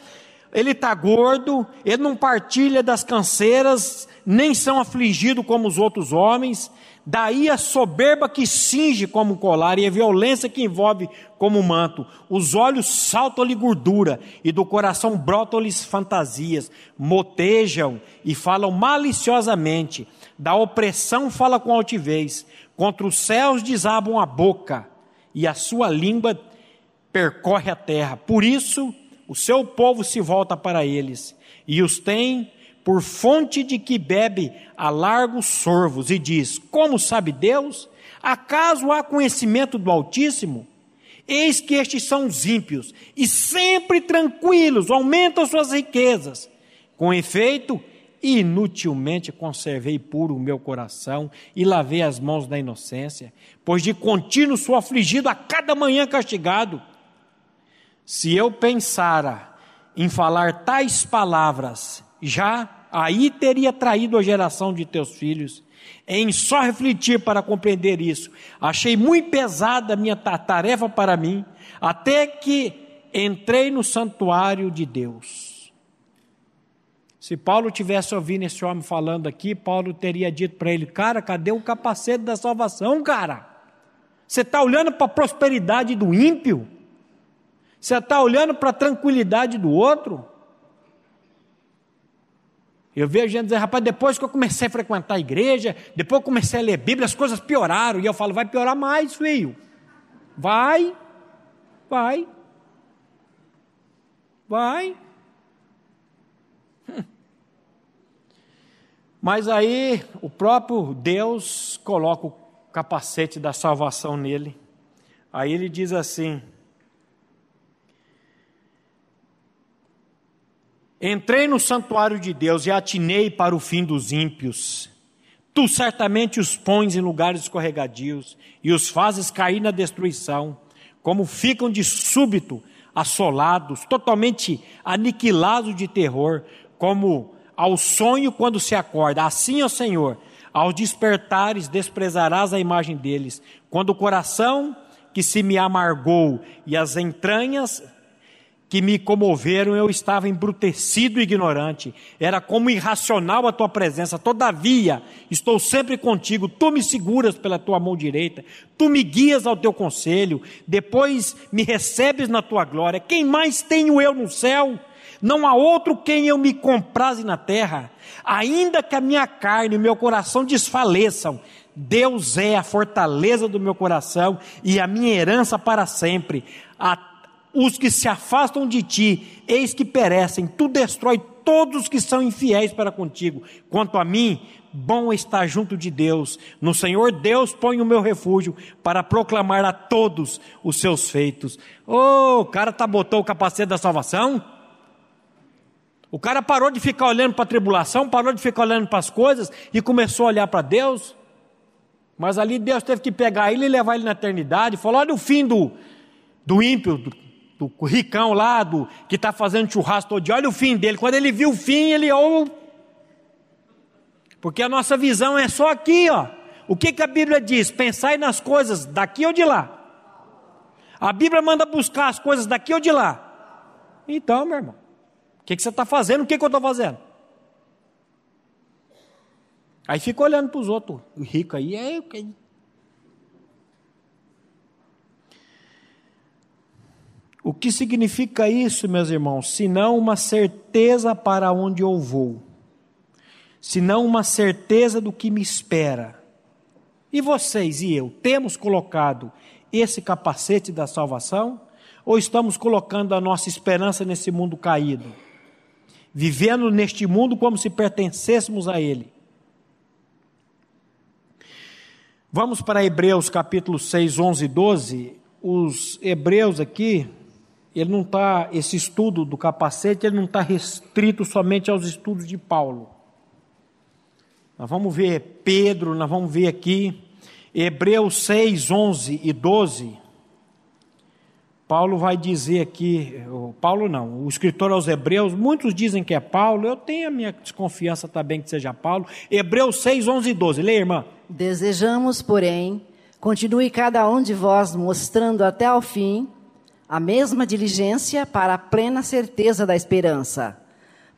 ele está gordo, ele não partilha das canseiras, nem são afligidos como os outros homens. Daí a soberba que cinge como colar e a violência que envolve como manto. Os olhos saltam-lhe gordura e do coração brotam-lhes fantasias. Motejam e falam maliciosamente. Da opressão fala com altivez. Contra os céus desabam a boca e a sua língua percorre a terra. Por isso, o seu povo se volta para eles e os tem por fonte de que bebe a largos sorvos e diz: Como sabe Deus? Acaso há conhecimento do Altíssimo? Eis que estes são os ímpios e sempre tranquilos, aumentam suas riquezas. Com efeito, inutilmente conservei puro o meu coração e lavei as mãos da inocência, pois de contínuo sou afligido a cada manhã castigado. Se eu pensara em falar tais palavras, já aí teria traído a geração de teus filhos. Em só refletir para compreender isso, achei muito pesada a minha tarefa para mim, até que entrei no santuário de Deus. Se Paulo tivesse ouvido esse homem falando aqui, Paulo teria dito para ele: Cara, cadê o capacete da salvação, cara? Você está olhando para a prosperidade do ímpio? Você está olhando para a tranquilidade do outro? Eu vejo gente dizer, rapaz, depois que eu comecei a frequentar a igreja, depois que eu comecei a ler Bíblia, as coisas pioraram. E eu falo, vai piorar mais, filho. Vai, vai, vai. Mas aí o próprio Deus coloca o capacete da salvação nele. Aí ele diz assim: Entrei no santuário de Deus e atinei para o fim dos ímpios. Tu certamente os pões em lugares escorregadios e os fazes cair na destruição, como ficam de súbito assolados, totalmente aniquilados de terror, como ao sonho quando se acorda. Assim, ó Senhor, ao despertares desprezarás a imagem deles. Quando o coração que se me amargou e as entranhas que me comoveram, eu estava embrutecido e ignorante. Era como irracional a tua presença. Todavia, estou sempre contigo. Tu me seguras pela tua mão direita. Tu me guias ao teu conselho. Depois me recebes na tua glória. Quem mais tenho eu no céu? Não há outro quem eu me compraze na terra. Ainda que a minha carne e o meu coração desfaleçam, Deus é a fortaleza do meu coração e a minha herança para sempre. A, os que se afastam de ti, eis que perecem. Tu destrói todos que são infiéis para contigo. Quanto a mim, bom estar junto de Deus. No Senhor Deus põe o meu refúgio para proclamar a todos os seus feitos. Oh, o cara tá botou o capacete da salvação? O cara parou de ficar olhando para a tribulação, parou de ficar olhando para as coisas e começou a olhar para Deus. Mas ali Deus teve que pegar ele e levar ele na eternidade. Falou: olha o fim do, do ímpio, do, do ricão lá, do, que está fazendo churrasco todo dia, olha o fim dele. Quando ele viu o fim, ele. Oh, porque a nossa visão é só aqui, ó. O que, que a Bíblia diz? Pensai nas coisas daqui ou de lá. A Bíblia manda buscar as coisas daqui ou de lá. Então, meu irmão, que, que você está fazendo? O que, que eu estou fazendo? Aí fica olhando para os outros, o rico aí, é, O que significa isso, meus irmãos? Senão uma certeza para onde eu vou, senão uma certeza do que me espera. E vocês e eu temos colocado esse capacete da salvação? Ou estamos colocando a nossa esperança nesse mundo caído? Vivendo neste mundo como se pertencêssemos a ele? Vamos para Hebreus capítulo 6, 11 e 12. Os hebreus aqui, ele não está, esse estudo do capacete, ele não está restrito somente aos estudos de Paulo. Nós vamos ver Pedro, nós vamos ver aqui, Hebreus 6, 11 e 12. Paulo vai dizer aqui, Paulo não, o escritor aos Hebreus, muitos dizem que é Paulo, eu tenho a minha desconfiança também que seja Paulo. Hebreus 6, 11 e 12, leia, irmã. Desejamos, porém, continue cada um de vós mostrando até ao fim a mesma diligência para a plena certeza da esperança,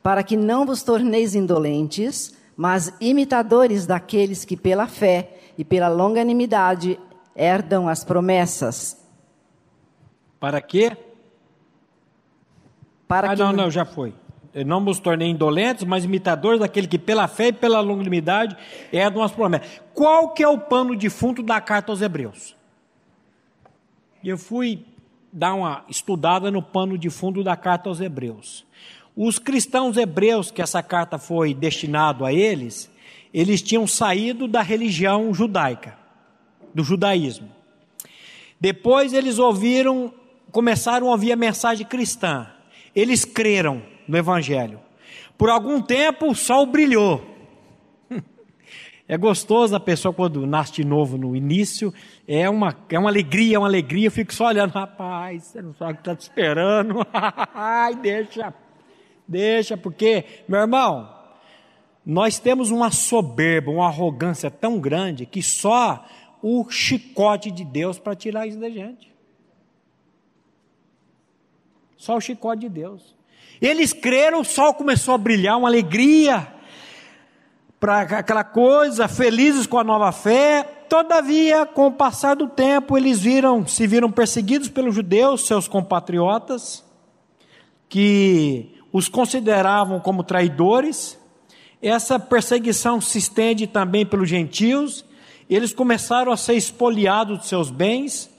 para que não vos torneis indolentes, mas imitadores daqueles que pela fé e pela longanimidade herdam as promessas. Para quê? Para ah, que não, não, já foi. Não nos tornei indolentes, mas imitadores daquele que pela fé e pela longanimidade herdam as promessas. Qual que é o pano de fundo da carta aos Hebreus? Eu fui dar uma estudada no pano de fundo da carta aos Hebreus. Os cristãos hebreus que essa carta foi destinado a eles, eles tinham saído da religião judaica, do judaísmo. Depois eles ouviram, começaram a ouvir a mensagem cristã. Eles creram no evangelho. Por algum tempo o sol brilhou. É gostoso a pessoa quando nasce de novo no início, é uma, é uma alegria, é uma alegria. Eu fico só olhando, rapaz, você não sabe o que está te esperando. Ai, deixa, deixa, porque, meu irmão, nós temos uma soberba, uma arrogância tão grande que só o chicote de Deus para tirar isso da gente. Só o chicote de Deus. Eles creram, o sol começou a brilhar, uma alegria para aquela coisa, felizes com a nova fé. Todavia, com o passar do tempo, eles viram, se viram perseguidos pelos judeus, seus compatriotas, que os consideravam como traidores. Essa perseguição se estende também pelos gentios. Eles começaram a ser espoliados de seus bens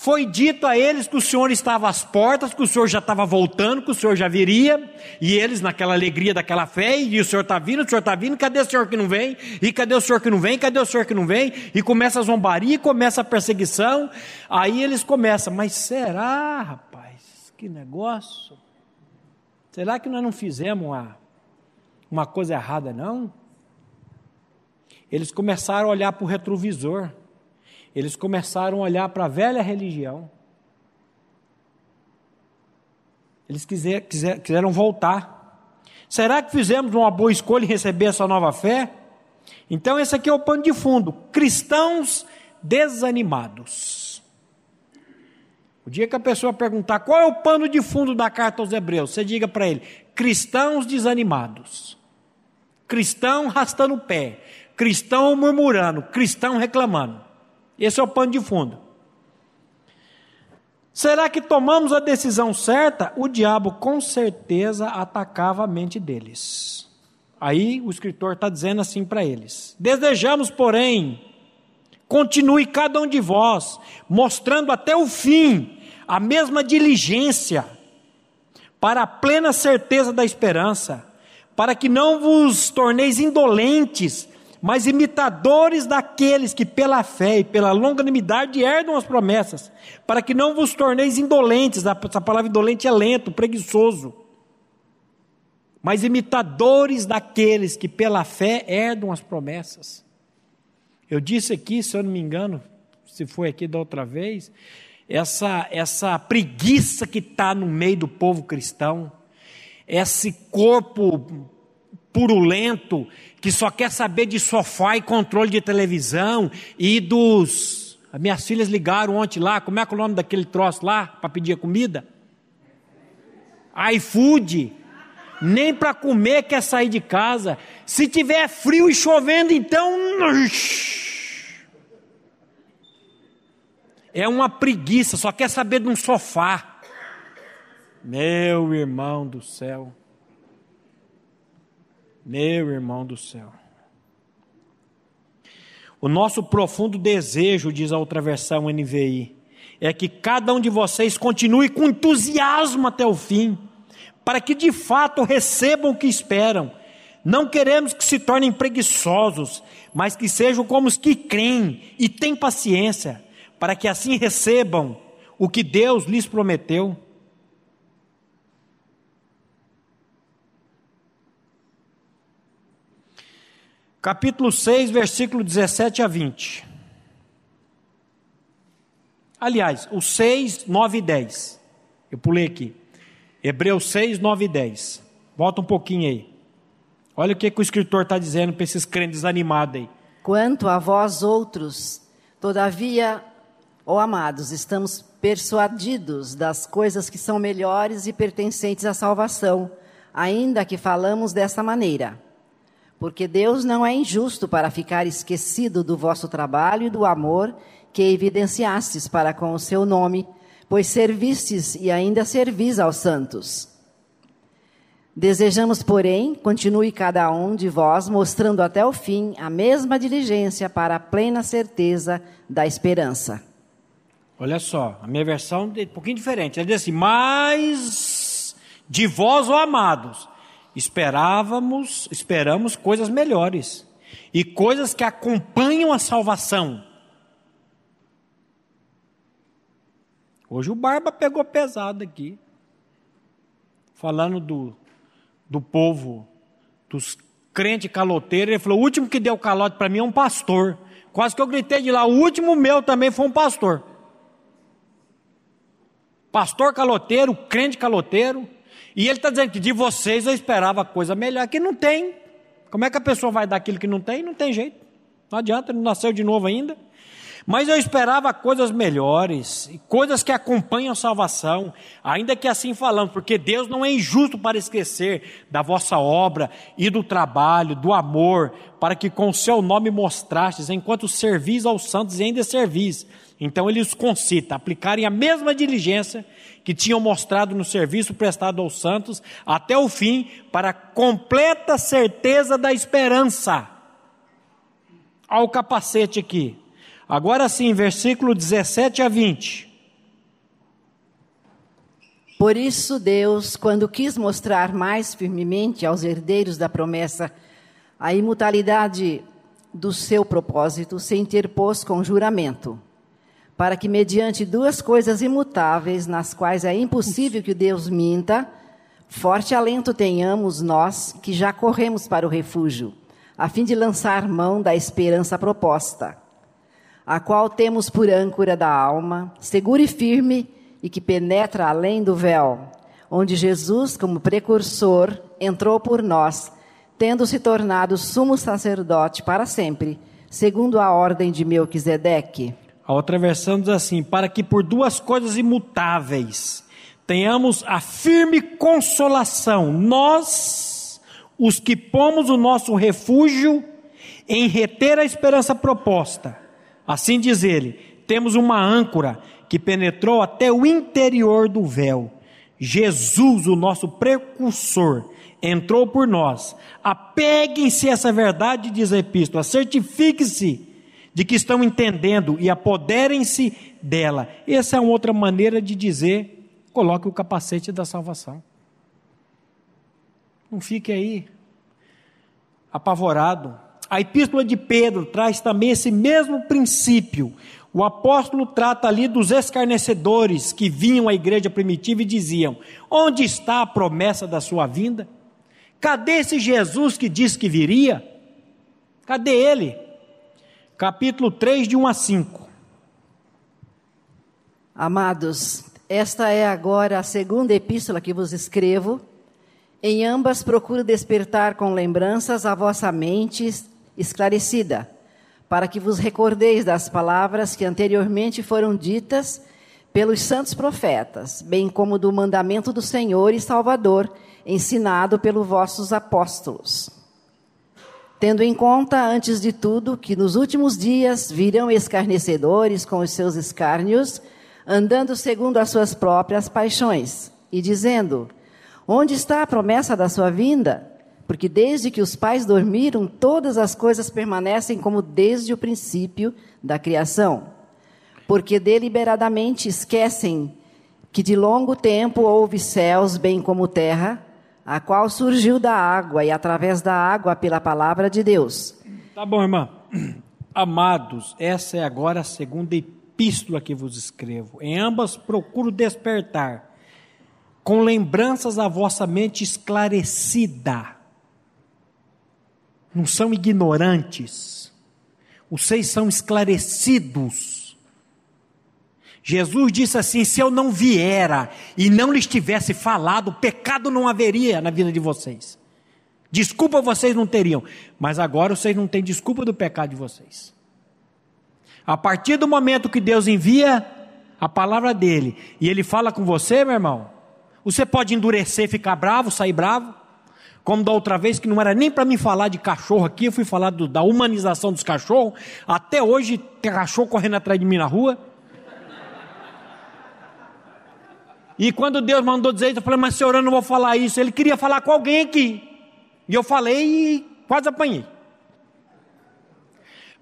foi dito a eles que o Senhor estava às portas, que o Senhor já estava voltando, que o Senhor já viria, e eles, naquela alegria daquela fé, e o Senhor está vindo, o Senhor está vindo, cadê o Senhor que não vem? E cadê o Senhor que não vem? Cadê o Senhor que não vem? E começa a zombaria, começa a perseguição, aí eles começam, mas será, rapaz, que negócio? Será que nós não fizemos uma, uma coisa errada, não? Eles começaram a olhar para o retrovisor. Eles começaram a olhar para a velha religião. Eles quiser, quiser, quiseram voltar. Será que fizemos uma boa escolha em receber essa nova fé? Então, esse aqui é o pano de fundo: cristãos desanimados. O dia que a pessoa perguntar qual é o pano de fundo da carta aos Hebreus, você diga para ele: cristãos desanimados, cristão rastando o pé, cristão murmurando, cristão reclamando. Esse é o pano de fundo. Será que tomamos a decisão certa? O diabo com certeza atacava a mente deles. Aí o escritor está dizendo assim para eles: Desejamos, porém, continue cada um de vós, mostrando até o fim a mesma diligência para a plena certeza da esperança, para que não vos torneis indolentes, mas imitadores daqueles que pela fé e pela longanimidade herdam as promessas, para que não vos torneis indolentes, essa palavra indolente é lento, preguiçoso, mas imitadores daqueles que pela fé herdam as promessas. Eu disse aqui, se eu não me engano, se foi aqui da outra vez, essa, essa preguiça que está no meio do povo cristão, esse corpo purulento que só quer saber de sofá e controle de televisão e dos. As minhas filhas ligaram ontem lá, como é que é o nome daquele troço lá para pedir comida? iFood. Nem para comer quer sair de casa. Se tiver frio e chovendo, então. É uma preguiça, só quer saber de um sofá. Meu irmão do céu. Meu irmão do céu. O nosso profundo desejo, diz a outra versão NVI, é que cada um de vocês continue com entusiasmo até o fim, para que de fato recebam o que esperam. Não queremos que se tornem preguiçosos, mas que sejam como os que creem e têm paciência para que assim recebam o que Deus lhes prometeu. Capítulo 6, versículo 17 a 20. Aliás, o 6, 9 e 10. Eu pulei aqui. Hebreus 6, 9 e 10. Volta um pouquinho aí. Olha o que, que o escritor está dizendo para esses crentes desanimados aí. Quanto a vós outros, todavia Ó amados, estamos persuadidos das coisas que são melhores e pertencentes à salvação, ainda que falamos dessa maneira. Porque Deus não é injusto para ficar esquecido do vosso trabalho e do amor que evidenciastes para com o seu nome, pois servistes e ainda servis aos santos. Desejamos, porém, continue cada um de vós mostrando até o fim a mesma diligência para a plena certeza da esperança Olha só, a minha versão é um pouquinho diferente. Ela diz assim: Mas de vós, ó amados, esperávamos, esperamos coisas melhores e coisas que acompanham a salvação. Hoje o Barba pegou pesado aqui, falando do, do povo, dos crentes caloteiros. Ele falou: o último que deu calote para mim é um pastor. Quase que eu gritei de lá: o último meu também foi um pastor pastor caloteiro, crente caloteiro, e ele está dizendo que de vocês eu esperava coisa melhor, que não tem. Como é que a pessoa vai dar aquilo que não tem? Não tem jeito. Não adianta, não nasceu de novo ainda. Mas eu esperava coisas melhores, coisas que acompanham a salvação, ainda que assim falando, porque Deus não é injusto para esquecer da vossa obra e do trabalho, do amor, para que com o seu nome mostrastes, enquanto servis aos santos e ainda servis. Então ele os concita a aplicarem a mesma diligência que tinham mostrado no serviço prestado aos santos até o fim, para completa certeza da esperança. Olha o capacete aqui. Agora sim, versículo 17 a 20. Por isso, Deus, quando quis mostrar mais firmemente aos herdeiros da promessa a imutabilidade do seu propósito, se interpôs com juramento, para que, mediante duas coisas imutáveis, nas quais é impossível que Deus minta, forte alento tenhamos nós que já corremos para o refúgio, a fim de lançar mão da esperança proposta a qual temos por âncora da alma, segura e firme e que penetra além do véu, onde Jesus, como precursor, entrou por nós, tendo se tornado sumo sacerdote para sempre, segundo a ordem de Melquisedeque. A outra versão diz assim: para que por duas coisas imutáveis tenhamos a firme consolação, nós, os que pomos o nosso refúgio em reter a esperança proposta Assim diz ele: temos uma âncora que penetrou até o interior do véu. Jesus, o nosso precursor, entrou por nós. Apeguem-se a essa verdade, diz a epístola, certifique-se de que estão entendendo e apoderem-se dela. Essa é uma outra maneira de dizer: coloque o capacete da salvação. Não fique aí apavorado. A epístola de Pedro traz também esse mesmo princípio. O apóstolo trata ali dos escarnecedores que vinham à igreja primitiva e diziam: Onde está a promessa da sua vinda? Cadê esse Jesus que disse que viria? Cadê ele? Capítulo 3, de 1 a 5. Amados, esta é agora a segunda epístola que vos escrevo. Em ambas procuro despertar com lembranças a vossa mente esclarecida, para que vos recordeis das palavras que anteriormente foram ditas pelos santos profetas, bem como do mandamento do Senhor e Salvador, ensinado pelos vossos apóstolos. Tendo em conta, antes de tudo, que nos últimos dias virão escarnecedores com os seus escárnios, andando segundo as suas próprias paixões, e dizendo: Onde está a promessa da sua vinda? Porque desde que os pais dormiram, todas as coisas permanecem como desde o princípio da criação. Porque deliberadamente esquecem que de longo tempo houve céus, bem como terra, a qual surgiu da água e através da água pela palavra de Deus. Tá bom, irmã. Amados, essa é agora a segunda epístola que vos escrevo. Em ambas procuro despertar com lembranças a vossa mente esclarecida não são ignorantes, seis são esclarecidos. Jesus disse assim: se eu não viera e não lhes tivesse falado, pecado não haveria na vida de vocês. Desculpa vocês não teriam, mas agora vocês não têm desculpa do pecado de vocês. A partir do momento que Deus envia a palavra dele e ele fala com você, meu irmão, você pode endurecer, ficar bravo, sair bravo, como da outra vez, que não era nem para mim falar de cachorro aqui, eu fui falar do, da humanização dos cachorros. Até hoje tem cachorro correndo atrás de mim na rua. E quando Deus mandou dizer isso, eu falei, mas senhor, eu não vou falar isso. Ele queria falar com alguém aqui. E eu falei e quase apanhei.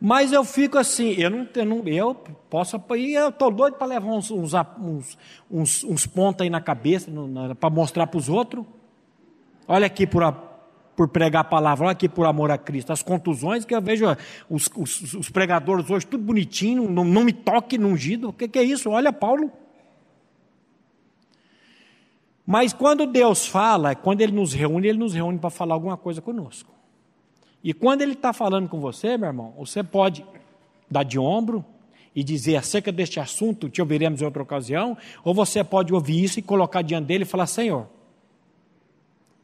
Mas eu fico assim, eu não, não, eu posso apanhar, eu estou doido para levar uns, uns, uns, uns, uns pontos aí na cabeça, para mostrar para os outros. Olha aqui por, a, por pregar a palavra, olha aqui por amor a Cristo. As contusões que eu vejo os, os, os pregadores hoje, tudo bonitinho, não, não me toque no ungido. O que, que é isso? Olha Paulo. Mas quando Deus fala, quando Ele nos reúne, Ele nos reúne para falar alguma coisa conosco. E quando Ele está falando com você, meu irmão, você pode dar de ombro e dizer acerca deste assunto, te ouviremos em outra ocasião, ou você pode ouvir isso e colocar diante dele e falar: Senhor,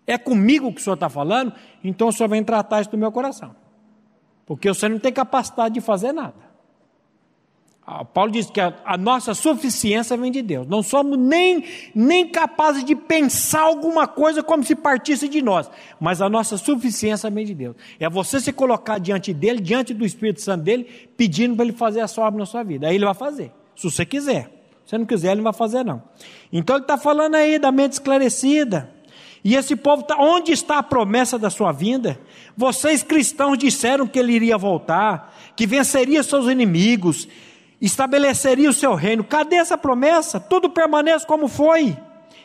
é comigo que o senhor está falando, então o senhor vem tratar isso do meu coração. Porque você não tem capacidade de fazer nada. Ah, Paulo diz que a, a, nossa suficiência vem de Deus. Não somos nem, nem capazes de pensar alguma coisa como se partisse de nós. Mas a nossa suficiência vem de Deus. É você se colocar diante dele, diante do Espírito Santo dele, pedindo para ele fazer a sua obra na sua vida. Aí ele vai fazer, se você quiser. Se você não quiser, ele não vai fazer, não. Então ele está falando aí da mente esclarecida. E esse povo está, onde está a promessa da sua vinda? Vocês cristãos disseram que ele iria voltar, que venceria seus inimigos, estabeleceria o seu reino. Cadê essa promessa? Tudo permanece como foi,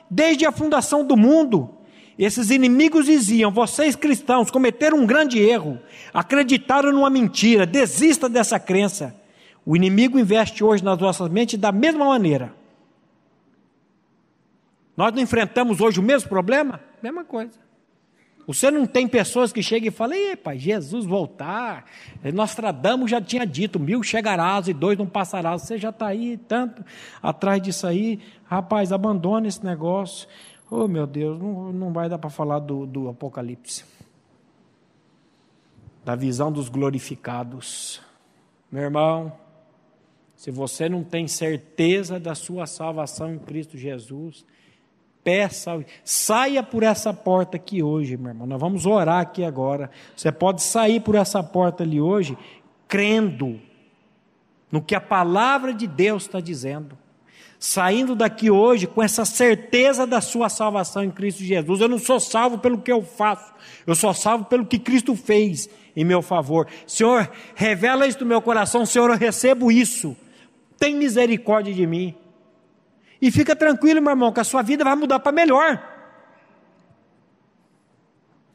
desde a fundação do mundo. Esses inimigos diziam: vocês cristãos cometeram um grande erro, acreditaram numa mentira, desista dessa crença. O inimigo investe hoje nas nossas mentes da mesma maneira. Nós não enfrentamos hoje o mesmo problema? Mesma coisa. Você não tem pessoas que chegam e falam, ei, pai, Jesus voltar. Nostradamus já tinha dito, mil chegarás e dois não passarás. Você já está aí tanto atrás disso aí. Rapaz, abandone esse negócio. Oh, meu Deus, não, não vai dar para falar do, do Apocalipse. Da visão dos glorificados. Meu irmão, se você não tem certeza da sua salvação em Cristo Jesus, peça, saia por essa porta aqui hoje, meu irmão. Nós vamos orar aqui agora. Você pode sair por essa porta ali hoje, crendo no que a palavra de Deus está dizendo. Saindo daqui hoje com essa certeza da sua salvação em Cristo Jesus. Eu não sou salvo pelo que eu faço, eu sou salvo pelo que Cristo fez em meu favor. Senhor, revela isso no meu coração, Senhor, eu recebo isso. Tem misericórdia de mim. E fica tranquilo, meu irmão, que a sua vida vai mudar para melhor.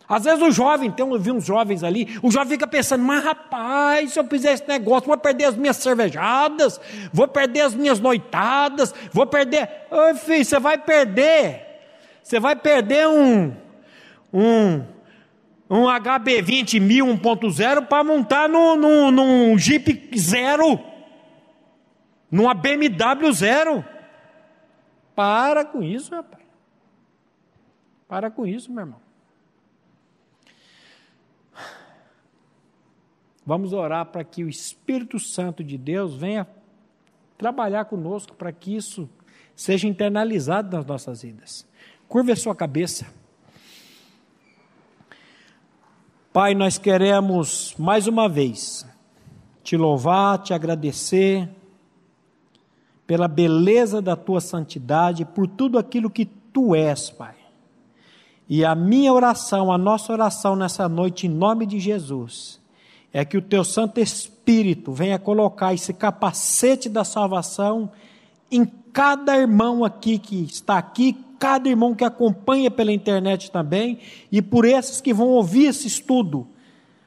Às vezes o jovem, tem eu vi uns jovens ali, o jovem fica pensando, mas rapaz, se eu fizer esse negócio, vou perder as minhas cervejadas, vou perder as minhas noitadas, vou perder. Ô filho, você vai perder. Você vai perder um, um, um HB20 1000 1.0 para montar no, no, num Jeep zero, numa BMW zero. Para com isso, rapaz. Para com isso, meu irmão. Vamos orar para que o Espírito Santo de Deus venha trabalhar conosco para que isso seja internalizado nas nossas vidas. Curva a sua cabeça. Pai, nós queremos mais uma vez te louvar, te agradecer pela beleza da tua santidade, por tudo aquilo que tu és, Pai. E a minha oração, a nossa oração nessa noite, em nome de Jesus, é que o teu Santo Espírito venha colocar esse capacete da salvação em cada irmão aqui que está aqui, cada irmão que acompanha pela internet também, e por esses que vão ouvir esse estudo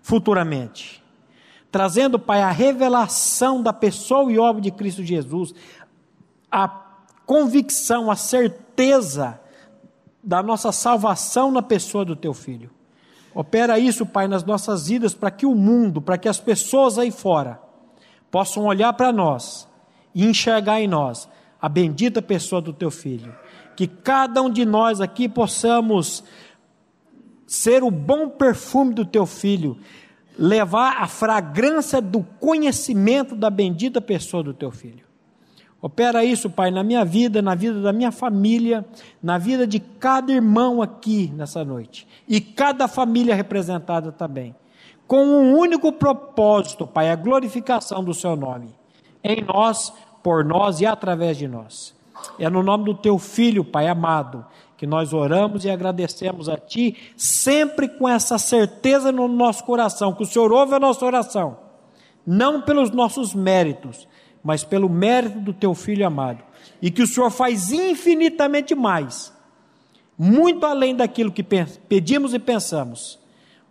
futuramente. Trazendo, Pai, a revelação da pessoa e obra de Cristo Jesus, a convicção, a certeza da nossa salvação na pessoa do teu filho. Opera isso, Pai, nas nossas vidas, para que o mundo, para que as pessoas aí fora possam olhar para nós e enxergar em nós a bendita pessoa do teu filho. Que cada um de nós aqui possamos ser o bom perfume do teu filho, levar a fragrância do conhecimento da bendita pessoa do teu filho. Opera isso, Pai, na minha vida, na vida da minha família, na vida de cada irmão aqui nessa noite. E cada família representada também, com um único propósito, Pai, a glorificação do Seu nome, em nós, por nós e através de nós. É no nome do Teu Filho, Pai amado, que nós oramos e agradecemos a Ti, sempre com essa certeza no nosso coração, que o Senhor ouve a nossa oração, não pelos nossos méritos, mas pelo mérito do teu filho amado. E que o Senhor faz infinitamente mais, muito além daquilo que pedimos e pensamos.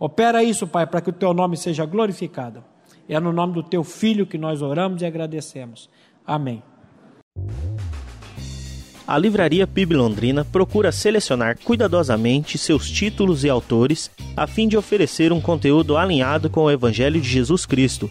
Opera isso, Pai, para que o teu nome seja glorificado. É no nome do teu filho que nós oramos e agradecemos. Amém. A Livraria PIB Londrina procura selecionar cuidadosamente seus títulos e autores a fim de oferecer um conteúdo alinhado com o Evangelho de Jesus Cristo